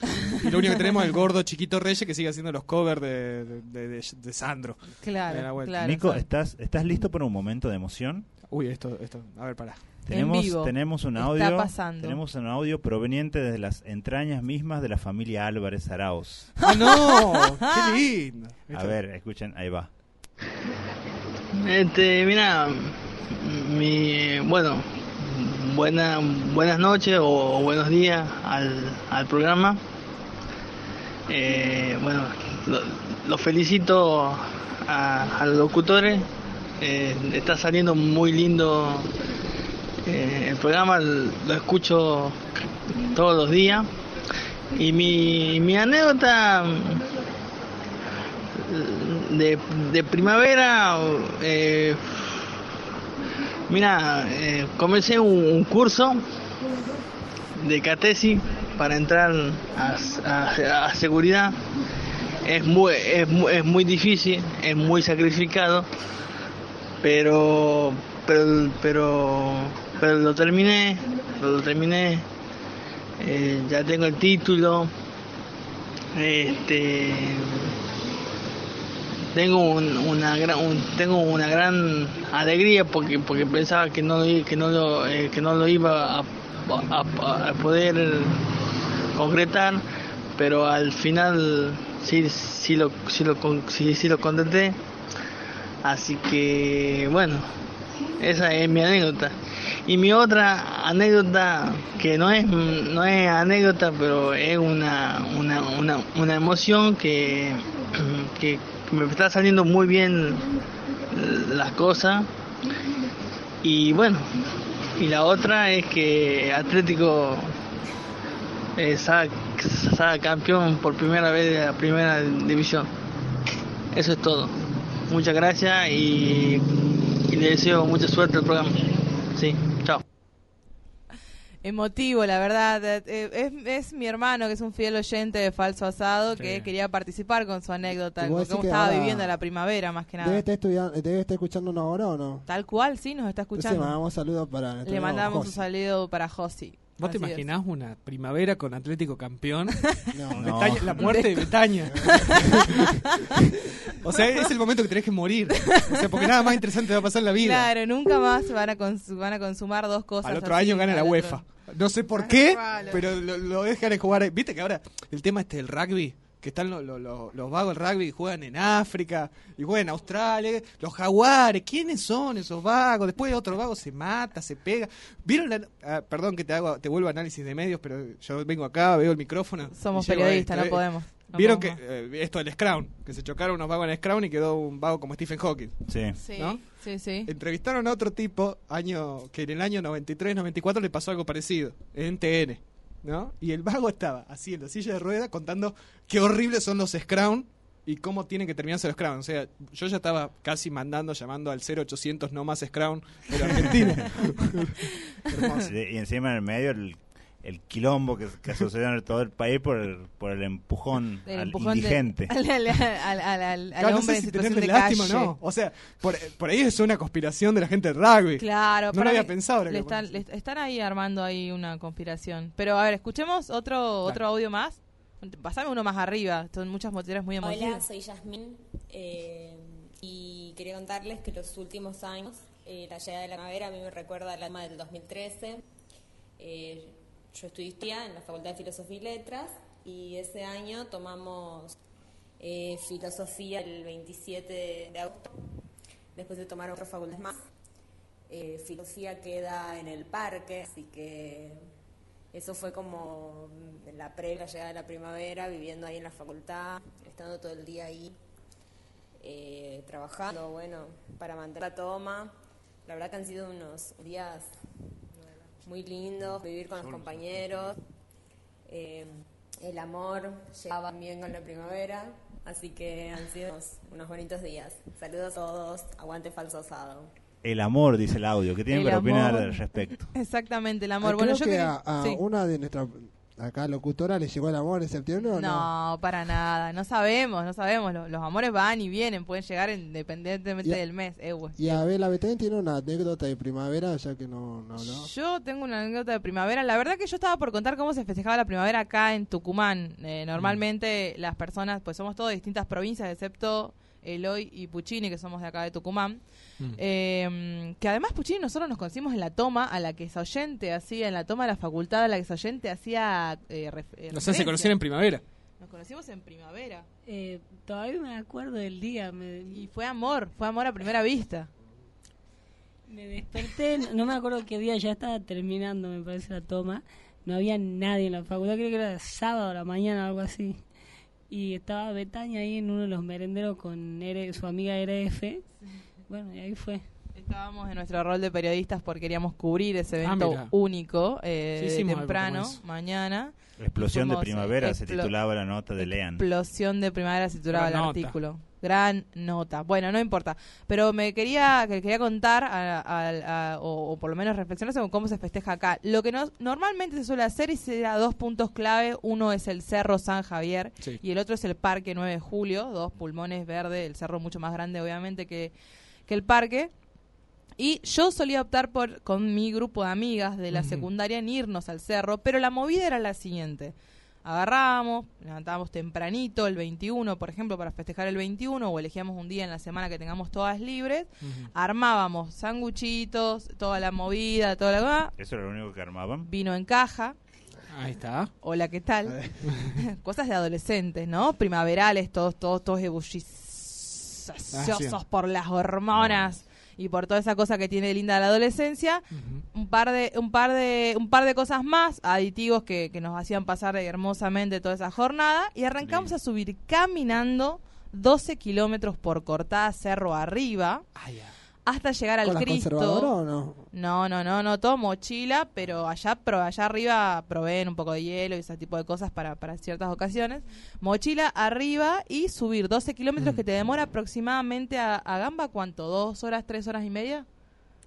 y lo único que tenemos es el gordo chiquito Reyes que sigue haciendo los covers de, de, de- de- de Sandro. Claro, claro. Nico. ¿estás, ¿estás listo para un momento de emoción? Uy, esto, esto, a ver, pará. Tenemos, vivo. tenemos un Está audio. pasando. Tenemos un audio proveniente desde las entrañas mismas de la familia Álvarez Arauz. ¡Ah, no! ¡Qué lindo! A ver, escuchen, ahí va. Este, mira, mi, bueno, buena, buenas noches o buenos días al, al programa. Eh, bueno, lo, lo felicito a, a los locutores. Eh, está saliendo muy lindo eh, el programa, lo escucho todos los días. Y mi, mi anécdota de, de primavera, eh, mira, eh, comencé un, curso de catesi para entrar a, a- seguridad. Es muy, es, es muy difícil, es muy sacrificado, pero, pero, pero, pero lo terminé, lo terminé, eh, ya tengo el título, este, tengo un- una gran un- tengo una gran alegría porque porque pensaba que no que no lo eh, que no lo iba a, poder concretar pero al final sí sí lo sí lo sí, sí lo contenté. Así que bueno esa es mi anécdota y mi otra anécdota que no es no es anécdota pero es una una, una, una emoción que, que me está saliendo muy bien las cosas y bueno y la otra es que Atlético eh, campeón por primera vez de la primera división. Eso es todo. Muchas gracias y, y le deseo mucha suerte al programa. Sí Emotivo, la verdad. Eh, Es, es mi hermano, que es un fiel oyente de Falso Asado, que quería participar con su anécdota, ¿Y con vos cómo estaba ahora viviendo la primavera, más que nada. ¿Debe estar, estudiando, ¿Debe estar escuchando una hora o no? Tal cual, sí, nos está Entonces escuchando. mandamos saludos para nuestro Le mandamos un saludo para Josi. ¿Vos te es. imaginás una primavera con Atlético campeón? No. No. Betaña- la muerte de Betaña. o sea, es el momento que tenés que morir. O sea, porque nada más interesante va a pasar en la vida. Claro, nunca más van a, cons- van a consumar dos cosas. Al otro así, año gana la otro- UEFA. No sé por qué, pero lo, lo dejan de jugar. ahí. Viste que ahora el tema este del rugby, que están los, los, los- los vagos del rugby y juegan en África y juegan en Australia, los jaguares, ¿quiénes son esos vagos? Después otro vago se mata, se pega. ¿Vieron la ah, perdón que te hago te vuelvo a análisis de medios, pero yo vengo acá, veo el micrófono. Somos periodistas, no eh. podemos. No Vieron que eh, esto del Scrown, que se chocaron unos vagos en Scrown y quedó un vago como Stephen Hawking. Sí. Sí, ¿no? sí, sí. Entrevistaron a otro tipo año que en el año 93, 94 le pasó algo parecido en TN, ¿no? Y el vago estaba así en la silla de rueda contando qué horribles son los Scrown y cómo tienen que terminarse los Scrown. O sea, yo ya estaba casi mandando, llamando al 0800 no más Scrown de la Argentina. Y encima en el medio el, el quilombo que, que sucedió en todo el país por el, por el empujón El al empujón de- indigente. al, al- al- al- al Claro, no hombre sé en si situación de lástima calle. o no. O sea, por, por ahí es una conspiración de la gente del rugby. Claro, no lo había pensado. le están, le están ahí armando ahí una conspiración. Pero a ver, escuchemos otro otro audio más. Pasame uno más arriba. Son muchas moteras muy Hola, emotivas. soy Yasmín. Eh, y quería contarles que los últimos años, eh, la llegada de la primavera a mí me recuerda al alma del 2013. Eh, yo estudié en la Facultad de Filosofía y Letras y ese año tomamos eh, filosofía el 27 de agosto, después de tomar otras facultades más. Eh, filosofía queda en el parque, así que eso fue como la previa llegada de la primavera, viviendo ahí en la facultad, estando todo el día ahí, eh, trabajando, bueno, para mantener la toma. La verdad que han sido unos días muy lindos, vivir con los compañeros. Eh, el amor llegaba bien con la primavera, así que han sido unos, unos bonitos días. Saludos a todos, aguante falso asado. El amor, dice el audio. ¿Qué tienen para opinar al respecto? Exactamente, el Ah, amor. creo Bueno, yo que quería- a, a sí. una de nuestras acá locutora le llegó el amor en septiembre o no. No, para nada. No sabemos, no sabemos. Los, los amores van y vienen, pueden llegar independientemente a- del mes. Eh, güey. Y Abel Betén tiene una anécdota de primavera, ya que no, no habló. Yo tengo una anécdota de primavera. La verdad que yo estaba por contar cómo se festejaba la primavera acá en Tucumán. Eh, normalmente las personas, pues somos todos de distintas provincias, excepto Eloy y Puccini, que somos de acá de Tucumán. Mm. Eh, que además Puccini nosotros nos conocimos en la toma a la que Soyente hacía, en la toma de la facultad a la que Soyente hacía... Eh, ref- eh, No sé, se referencia. conocieron en primavera. Nos conocimos en primavera. Eh, todavía me acuerdo del día. Me, Y fue amor, fue amor a primera vista. me desperté, no me acuerdo qué día, ya estaba terminando, me parece, la toma. No había nadie en la facultad, creo que era sábado a la mañana, algo así. Y estaba Betania ahí en uno de los merenderos con R- su amiga RF. Bueno, y ahí fue. Estábamos en nuestro rol de periodistas porque queríamos cubrir ese Ah, evento mira. único eh, Sí, de temprano, mañana. Explosión de Fuimos, eh, primavera se titulaba la nota de Lean. Explosión de primavera se titulaba Gran el nota. artículo. Gran nota. Bueno, no importa. Pero me quería que quería contar, a- a- a- o, o por lo menos reflexionar sobre cómo se festeja acá. Lo que nos, normalmente se suele hacer y se da dos puntos clave. Uno es el Cerro San Javier Sí. y el otro es el Parque 9 de Julio. Dos pulmones verdes, el cerro mucho más grande obviamente que, que el parque. Y yo solía optar por con mi grupo de amigas de la secundaria en irnos al cerro, pero la movida era la siguiente. Agarrábamos, levantábamos tempranito el 21, por ejemplo, para festejar el 21, o elegíamos un día en la semana que tengamos todas libres, armábamos sanguchitos, toda la movida, toda la Eso era lo único que armaban. vino en caja, Ahí está. hola, ¿qué tal? Cosas de adolescentes, ¿no? Primaverales, todos, todos, todos ebulliciosos Ah, sí. por las hormonas y por toda esa cosa que tiene linda la adolescencia. Un par de, un par de, un par de cosas más, aditivos que, que nos hacían pasar hermosamente toda esa jornada. Y arrancamos a subir caminando 12 kilómetros por cortada cerro arriba. Hasta llegar al ¿Con las Cristo. o no? No, no, no, no, todo mochila, pero allá, pero allá arriba proveen un poco de hielo y ese tipo de cosas para, para ciertas ocasiones. Mochila arriba y subir 12 kilómetros que te demora aproximadamente a, a Gamba, ¿cuánto? ¿Dos horas, tres horas y media?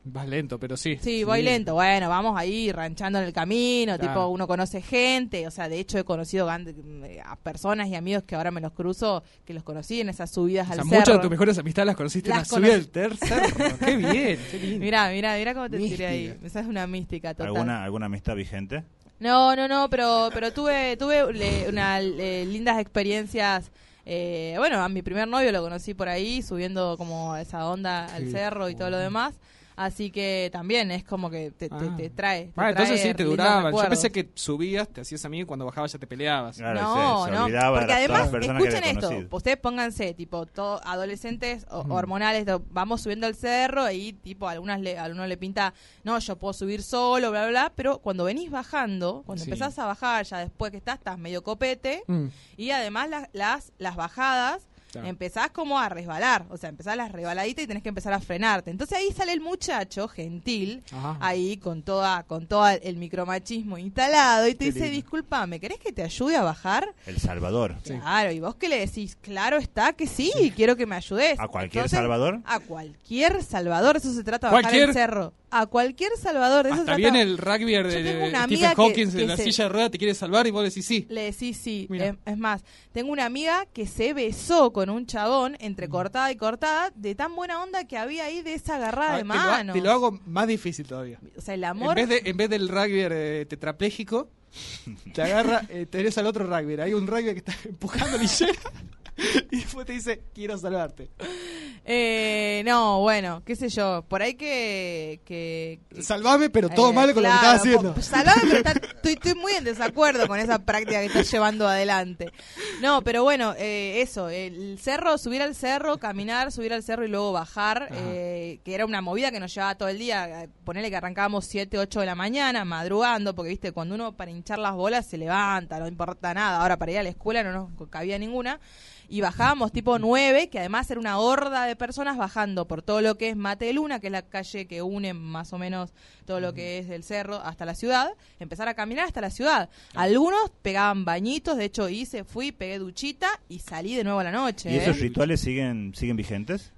Vas lento, pero sí. Sí, voy lento. Bueno, vamos ahí ranchando en el camino, Claro. tipo uno conoce gente, o sea, de hecho he conocido a personas y amigos que ahora me los cruzo, que los conocí en esas subidas O al sea, cerro. muchas de tus mejores amistades las conociste en Las la subida del tercer. qué bien, qué lindo. Mira, mira, mira cómo te tiré Mística. ahí. Esa es una mística total. ¿Alguna, ¿Alguna amistad vigente? No, no, no, pero, pero tuve, tuve le- una, eh, lindas experiencias. eh, bueno, a mi primer novio lo conocí por ahí, subiendo como esa onda al Sí. cerro y todo lo demás. Así que también es como que te, te- Ah. te trae. te Ah, entonces trae sí, te duraba. Yo pensé que subías, te hacías amigo y cuando bajabas ya te peleabas. Claro, no, se no, porque además, escuchen esto, ustedes pónganse, tipo, todo, adolescentes o- hormonales, to- vamos subiendo el cerro y, tipo, a algunas le, a uno le pinta, no, yo puedo subir solo, bla, bla, bla, pero cuando venís bajando, cuando Sí. empezás a bajar, ya después que estás, estás medio copete, Mm. y además las, las, las bajadas, Claro. empezás como a resbalar, o sea, empezás las resbaladitas y tenés que empezar a frenarte. Entonces ahí sale el muchacho gentil, Ajá. ahí con toda con todo el micromachismo instalado y te Qué dice, lindo. disculpame, ¿querés que te ayude a bajar? El Salvador. Claro, y vos que le decís, claro está que sí, quiero que me ayudes. ¿A cualquier Entonces, Salvador? A cualquier Salvador, eso se trata de bajar ¿Cualquier? el cerro. A cualquier Salvador, de eso Hasta trata. viene el rugby de, de Stephen Hawking de la se- silla de ruedas, te quiere salvar y vos decís sí. Le decís sí. Eh, es más, tengo una amiga que se besó con un chabón entre cortada y cortada de tan buena onda que había ahí de esa agarrada de mano. te lo hago más difícil todavía. O sea, el En amor. vez, de, en vez del rugby eh, tetrapléjico, te agarra, eh, tenés al otro rugby. Hay un rugby que está empujando y llega. y después te dice, quiero salvarte. Eh, no, bueno, qué sé yo. Por ahí que. que Salvame, pero todo Eh, mal con lo que estás haciendo. salvame, pero está- estoy, estoy muy en desacuerdo con esa práctica que estás llevando adelante. No, pero bueno, eh, eso, el cerro, subir al cerro, caminar, subir al cerro y luego bajar, eh, que era una movida que nos llevaba todo el día. Eh, Ponele que arrancábamos 7, 8 de la mañana, madrugando, porque viste, cuando uno para hinchar las bolas se levanta, no importa nada. Ahora para ir a la escuela no nos cabía ninguna. Y bajábamos tipo 9, que además era una horda de personas bajando por todo lo que es Mate de Luna, que es la calle que une más o menos todo lo que es del cerro hasta la ciudad, empezar a caminar hasta la ciudad. Algunos pegaban bañitos, de hecho hice, fui, pegué duchita y salí de nuevo a la noche. ¿Y ¿eh? esos rituales siguen siguen vigentes?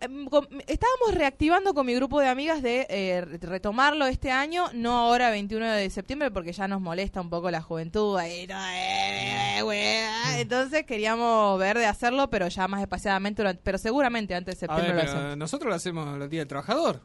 Em, Estábamos reactivando con mi grupo de amigas de eh, re- retomarlo este año, no ahora 21 de septiembre porque ya nos molesta un poco la juventud. ahí, no, eh, güey. Entonces queríamos ver de hacerlo, pero ya más espaciadamente, pero seguramente antes de A septiembre ver, lo nosotros lo hacemos el Día del Trabajador.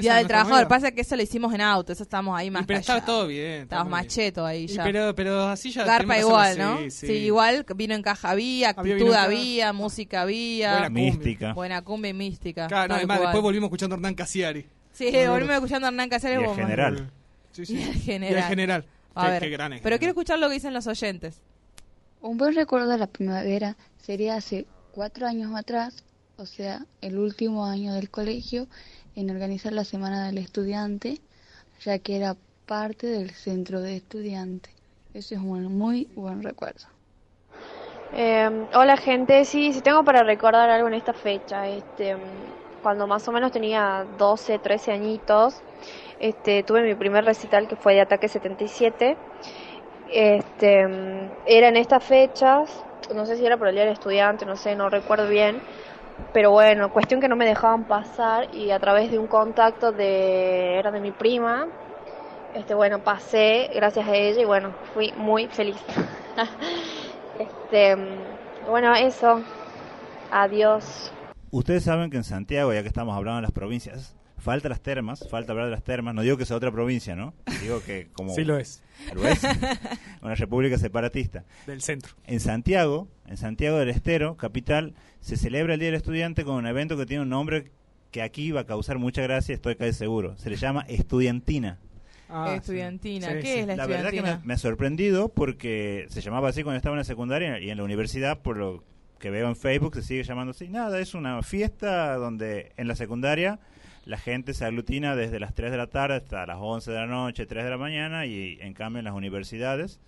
Día del Trabajador, pasa que eso lo hicimos en auto, eso estamos ahí más Y pero callados. todo bien. Bien. machetos ahí Y ya. pero, pero así ya Garpa igual, ¿no? así, Sí, sí. igual vino en caja había, Había actitud en había, música había. Buena cumbia. Mística. Buena cumbia y mística. Claro, no, además, después volvimos escuchando a Hernán Casiari. Sí, bueno. volvimos escuchando a Hernán Casares. Y el general. Sí, sí. Y el Y general. el general. A Qué- ver, qué gran pero quiero escuchar lo que dicen los oyentes. Un buen recuerdo de la primavera sería hace cuatro años atrás, o sea, el último año del colegio, en organizar la Semana del Estudiante, ya que era parte del centro de estudiantes. Ese es un muy buen recuerdo. Eh, hola gente, sí, sí tengo para recordar algo en esta fecha. Este, mm, cuando más o menos tenía 12, 13 añitos, este, tuve mi primer recital que fue de Ataque 77. Este, mm, era en estas fechas, no sé si era por el día del estudiante, no sé, no recuerdo bien. Pero bueno, cuestión que no me dejaban pasar y a través de un contacto de era de mi prima, este bueno, pasé gracias a ella y bueno, fui muy feliz. Este, bueno, eso. Adiós. Ustedes saben que en Santiago, ya que estamos hablando de las provincias, falta las termas, falta hablar de las termas. No digo que sea otra provincia, ¿no? Digo que como... Sí lo es. ¿Lo es? Una república separatista. Del centro. En Santiago, en Santiago del Estero, capital, se celebra el Día del Estudiante con un evento que tiene un nombre que aquí va a causar mucha gracia, estoy casi seguro. Se le llama Estudiantina. Ah, estudiantina. Sí, ¿Qué sí. es la, La verdad que estudiantina? me, me ha sorprendido porque se llamaba así cuando estaba en la secundaria y en la universidad, por lo que veo en Facebook, se sigue llamando así. Nada, es una fiesta donde en la secundaria la gente se aglutina desde las 3 de la tarde hasta las 11 de la noche, 3 de la mañana y en cambio en las universidades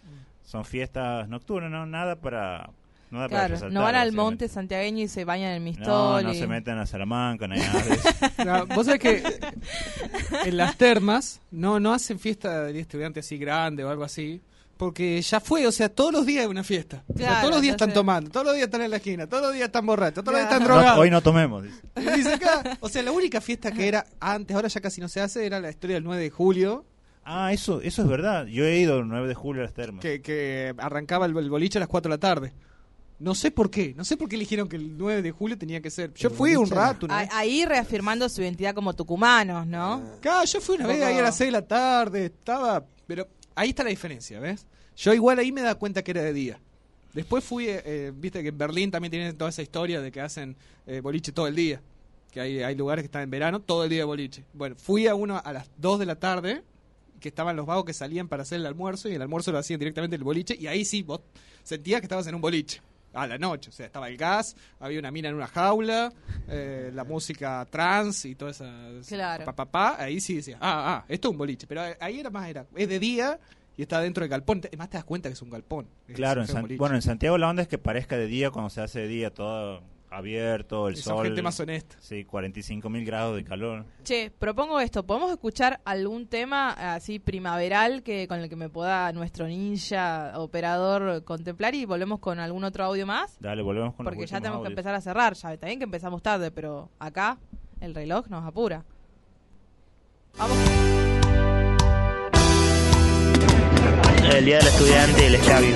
son fiestas nocturnas, ¿no? Nada para... Nada para Claro, resaltar, no van al monte santiagueño y se bañan en No, Mistol. no y- se meten a Salamanca, no hay nada de eso. No, Vos sabés que en las termas no, no hacen fiesta de estudiante así grande o algo así. Porque ya fue, o sea, todos los días hay una fiesta. O sea, Claro, todos los días están tomando, todos los días están en la esquina, todos los días están borrachos, todos los días están No, drogados. hoy no tomemos, dice. Y dice acá, o sea, la única fiesta que era antes, ahora ya casi no se hace, era la historia del 9 de julio, Ah, eso, eso es verdad. Yo he ido el 9 de julio a las termas. que, que arrancaba el, el boliche a las 4 de la tarde. No sé por qué, no sé por qué eligieron que el 9 de julio tenía que ser. Yo fui un rato, vez. Ahí reafirmando su identidad como tucumanos, ¿no? Claro, yo fui una vez ahí a las 6 de la tarde, estaba... Pero ahí está la diferencia, ¿ves? Yo igual ahí me da cuenta que era de día. Después fui, eh, eh, viste que en Berlín también tienen toda esa historia de que hacen eh, boliche todo el día. Que hay, hay lugares que están en verano, todo el día de boliche. Bueno, fui a uno a las 2 de la tarde, que estaban los vagos que salían para hacer el almuerzo, y el almuerzo lo hacían directamente en el boliche, y ahí sí, vos sentías que estabas en un boliche. A la noche, o sea, estaba el gas, había una mina en una jaula, eh, la música trans y toda esa... Claro. Pa, pa, pa, ahí sí decía, ah, ah, esto es un boliche. Pero ahí era más, era, es de día y está dentro del galpón. Es más, te das cuenta que es un galpón. Es Claro, un en San- bueno, en Santiago la onda es que parezca de día cuando se hace de día todo abierto, el Y son sol. gente más honesta. Sí, 45 mil grados de calor. Che, propongo esto. ¿Podemos escuchar algún tema así primaveral que con el que me pueda nuestro ninja operador contemplar y volvemos con algún otro audio más? Dale, volvemos con los Porque ya tenemos que empezar a cerrar. Ya está bien que empezamos tarde, pero acá el reloj nos apura. El día del estudiante y el escabio.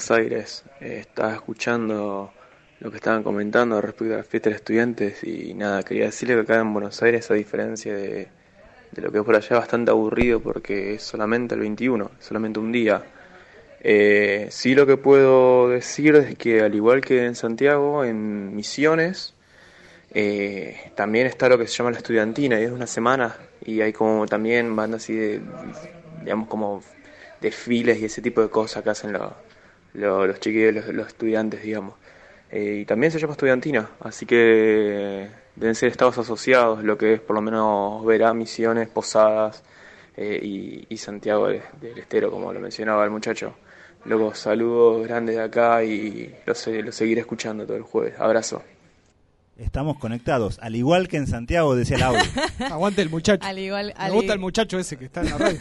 Buenos Aires. Eh, estaba escuchando lo que estaban comentando respecto a la fiesta de estudiantes y nada, quería decirle que acá en Buenos Aires, a diferencia de, lo que es por allá, es bastante aburrido porque es solamente el 21, es solamente un día. Eh, sí lo que puedo decir es que al igual que en Santiago, en Misiones, eh, también está lo que se llama la estudiantina y es una semana y hay como también bandas así de, digamos como desfiles y ese tipo de cosas que hacen los, los, los chiquillos, los, los estudiantes, digamos. Eh, y también se llama estudiantina, así que deben ser estados asociados, lo que es por lo menos Verá, Misiones, Posadas eh, y, y Santiago de- del Estero, como lo mencionaba el muchacho. Luego saludos grandes de acá y los, los seguiré escuchando todo el jueves. Abrazo. Estamos conectados, al igual que en Santiago, decía el audio. Aguante el muchacho. Al igual, Me al gusta el muchacho ese que está en la radio.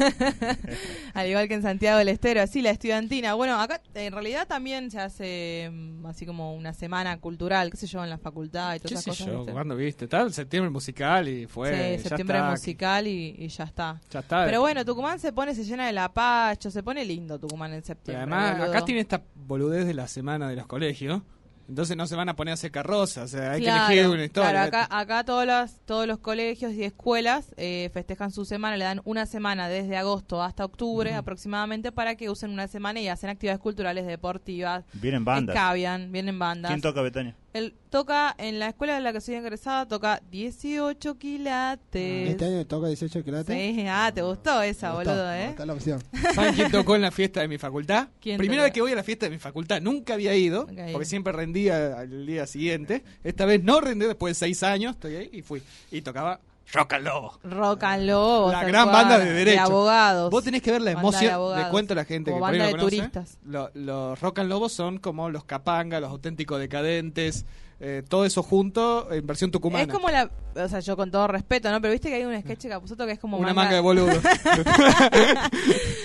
Al igual que en Santiago del Estero, así la estudiantina. Bueno, acá en realidad también se hace mm, así como una semana cultural, qué sé yo, en la facultad y ¿Qué todas sé esas cosas. yo? ¿viste? ¿Cuándo viste? Tal, septiembre musical y fue. sí, ya septiembre está. musical y, y ya está. Ya está. Pero bueno, Tucumán se pone, se llena de lapacho, se pone lindo Tucumán en septiembre. además, boludo. acá tiene esta boludez de la semana de los colegios. Entonces no se van a poner a hacer carrozas. O sea, hay Claro, que elegir una historia. Claro, acá, acá todos, los, todos los colegios y escuelas eh, festejan su semana, le dan una semana desde agosto hasta octubre aproximadamente para que usen una semana y hacen actividades culturales, deportivas. Vienen bandas. Escabian, vienen bandas. ¿Quién toca, Betania? Él toca en la escuela de la que soy egresada, toca 18 quilates. Este año toca 18 quilates. Sí, ah, te gustó esa, gustó, boludo, ¿eh? gustó la opción. ¿Saben quién tocó en la fiesta de mi facultad? ¿Quién Primera tocó? vez que voy a la fiesta de mi facultad. Nunca había ido, porque siempre rendía al día siguiente. Esta vez no rendí después de seis años. Estoy ahí y fui. Y tocaba Rock and Lobo. Rock and Lobo. La gran cual, banda de derecho. abogados. Vos tenés que ver la de emoción. Le cuento a la gente Como que por ahí banda no de conoce. turistas. Lo- los Rock and Lobos son como los Capanga, los auténticos decadentes. eh, todo eso junto en versión tucumana. Es como la. O sea, yo con todo respeto, ¿no? Pero viste que hay un sketch de Capuzoto que es como. Una manga de boludo.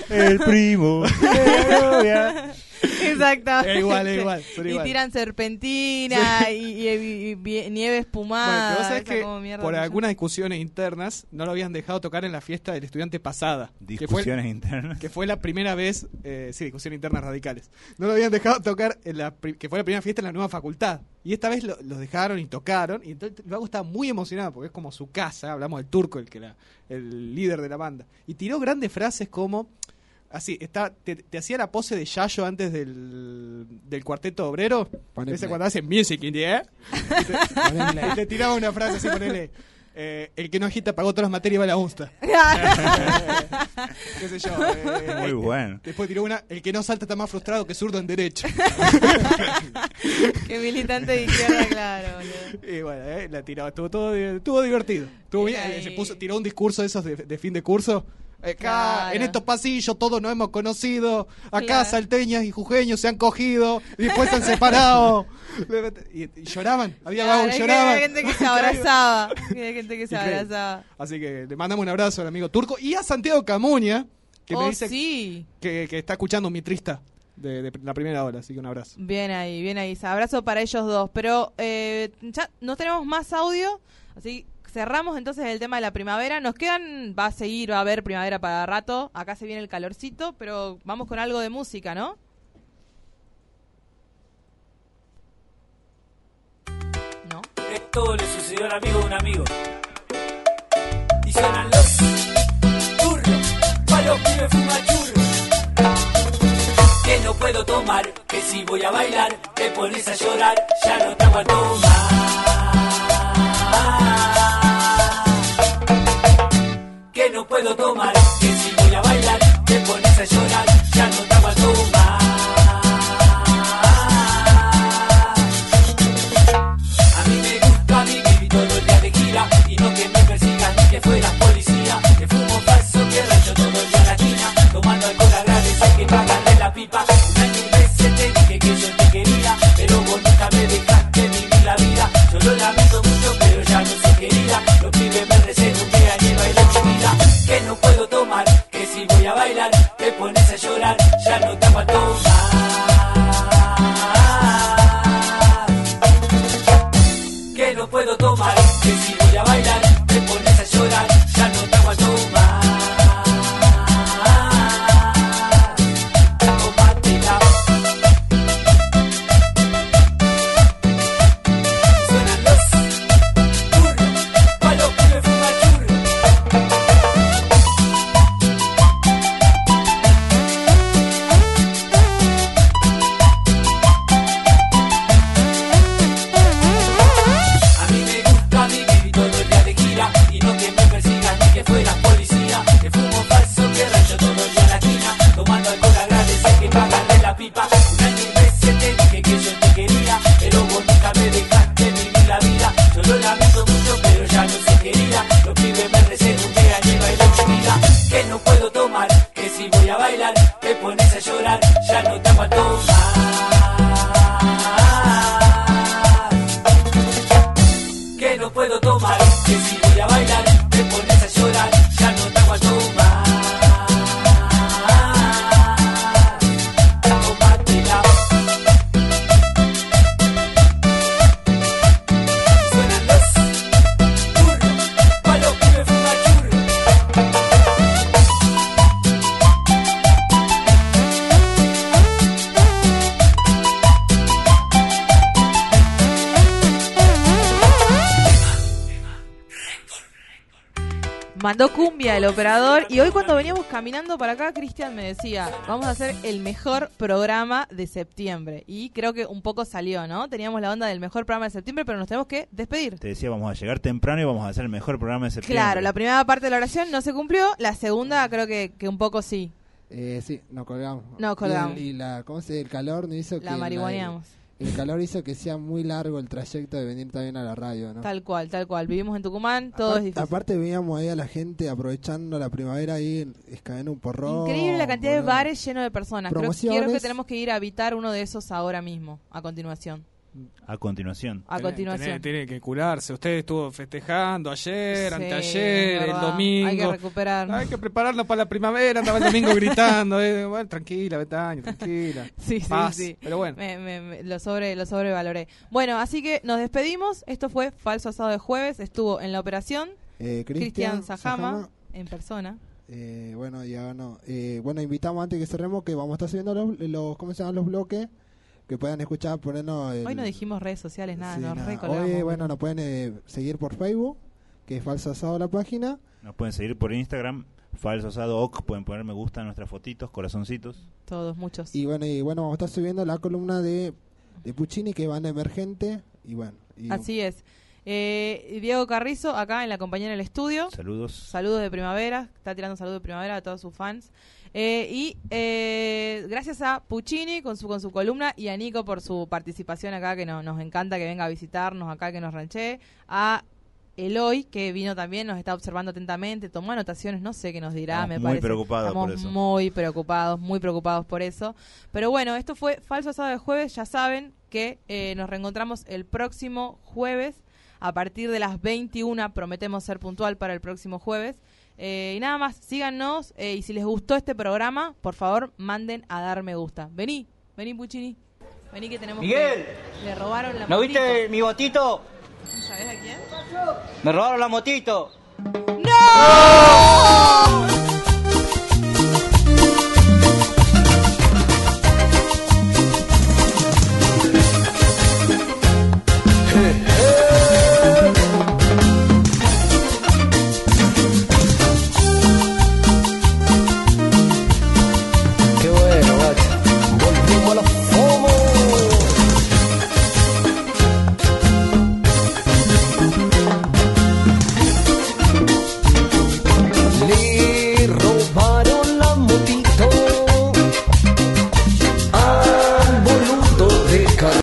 El primo. Exactamente. Es igual, es igual, son Y tiran serpentina y, y- y- y vie- nieve espumada. Bueno, pero vos sabés esa que por algunas discusiones internas no lo habían dejado tocar en la fiesta del estudiante pasada. que fue- Discusiones internas. Que fue la primera vez, eh, sí, discusiones internas radicales. No lo habían dejado tocar en la, que fue la primera fiesta en la nueva facultad. Y esta vez lo- los dejaron y tocaron. Y entonces el vago estaba muy emocionado porque es como su casa. Hablamos del turco, el que la, el líder de la banda. Y tiró grandes frases como. Así, está, te, te hacía la pose de Yayo antes del, del cuarteto obrero. Poné Ese play. cuando hacen music in the air. Y te, y te tiraba una frase así, ponele. eh, el que no agita pagó todas las materias y va a la UNSTA. ¿Qué sé yo? eh, Muy eh, bueno. Después tiró una, el que no salta está más frustrado que zurdo en derecho. Que militante de izquierda, claro, boludo. y bueno, eh, la tiró, estuvo todo estuvo divertido. Estuvo bien, eh, se puso, tiró un discurso de esos de, de fin de curso. Acá, Claro. en estos pasillos todos nos hemos conocido. Acá Claro. salteñas y jujeños se han cogido y después se han separado. y, y lloraban, había Claro, vagos lloraban. había gente que se abrazaba. Había gente que se abrazaba. Así que le mandamos un abrazo al amigo turco y a Santiago Camuña, que me Oh, dice sí. que, que está escuchando mi trista de, de la primera hora. Así que un abrazo. Bien ahí, bien ahí. Abrazo para ellos dos. Pero eh, ya no tenemos más audio, así cerramos entonces el tema de la primavera. Nos quedan, va a seguir, va a haber primavera para rato. Acá se viene el calorcito, pero vamos con algo de música, ¿no? No. Esto le sucedió al amigo de un amigo. Y suenan los turros, pa' los pibes fumachurros. Que no puedo tomar, que si voy a bailar, te pones a llorar, ya no te aguanto más. Que no puedo tomar, que si voy a bailar, te pones a llorar, ya no te aguanto más. A mí me gusta vivir todo el día de gira y no que me persigan ni que fueras policía. Que fumo falso, que rayo todo el día la esquina, tomando alcohol a gratis, hay que pagarle la pipa. Una mil veces te dije que yo te quería, pero vos nunca me dejaste vivir la vida. Yo lo lamento Que no puedo tomar, que si voy a bailar, te pones a llorar, ya no te aguanto Que no puedo tomar, que si voy a bailar, te pones a llorar, ya no te aguanto más. Que no puedo tomar, que si y hoy cuando veníamos caminando para acá, Cristian me decía, vamos a hacer el mejor programa de septiembre. Y creo que un poco salió, ¿no? Teníamos la onda del mejor programa de septiembre, pero nos tenemos que despedir. Te decía, vamos a llegar temprano y vamos a hacer el mejor programa de septiembre. Claro, la primera parte de la oración no se cumplió, la segunda creo que, que un poco sí. Eh, sí, nos colgamos. Nos colgamos. Y, el, y la, ¿cómo se dice? El calor nos hizo que... La marihuaneamos. El calor hizo que sea muy largo el trayecto de venir también a la radio, ¿no? Tal cual, tal cual. Vivimos en Tucumán, todo es Aparte, difícil. aparte veíamos ahí a la gente aprovechando la primavera ahí, escabando un porrón. Increíble la cantidad de bares llenos de personas. Creo, creo que tenemos que ir a habitar uno de esos ahora mismo, a continuación. A continuación. A Tiene- continuación. Tiene, tiene que curarse. Usted estuvo festejando ayer, Sí, anteayer, el domingo. Hay que recuperar. Hay que prepararnos para la primavera. Andaba el domingo gritando. eh, bueno, tranquila, Betaño, tranquila. Sí, sí, Paz. sí. Pero bueno. Me- me- me- lo, sobre, lo sobrevaloré. Bueno, así que nos despedimos. Esto fue Falso Asado de Jueves. Estuvo en la operación Eh, Cristian Cristian Sajama, Sajama. en persona. Eh, bueno, ya no. Eh, bueno, invitamos antes que cerremos que vamos a estar subiendo los, los ¿cómo se llaman los bloques? Que puedan escuchar, ponernos. el- Hoy no dijimos redes sociales, nada, Sí, nos nada. Hoy, bueno, nos pueden eh, seguir por Facebook, que es Falso Asado la página. Nos pueden seguir por Instagram, falso asado oc, pueden poner me gusta en nuestras fotitos, corazoncitos. Todos, muchos. Y bueno, y bueno, vamos a estar subiendo la columna de, de Puccini, que van emergente. Y bueno, y Así es. Eh, Diego Carrizo, acá en la compañía en el estudio. Saludos. Saludos de primavera. Está tirando saludos de primavera a todos sus fans. Eh, y eh, gracias a Puccini con su, con su columna y a Nico por su participación acá, que no- nos encanta que venga a visitarnos acá, que nos ranchee. A Eloy, que vino también, nos está observando atentamente, tomó anotaciones, no sé qué nos dirá, Estamos me muy parece. preocupados Estamos por eso. muy preocupados, muy preocupados por eso. Pero bueno, esto fue Falso Asado de Jueves. Ya saben que eh, nos reencontramos el próximo jueves a partir de las 21. Prometemos ser puntual para el próximo jueves. Eh, y nada más, síganos eh, y si les gustó este programa, por favor, manden a dar me gusta. Vení, vení Puccini. Vení que tenemos Miguel. que- Le robaron la ¿No motito. viste mi botito? ¿Sabés a quién? Me robaron la motito. ¡No!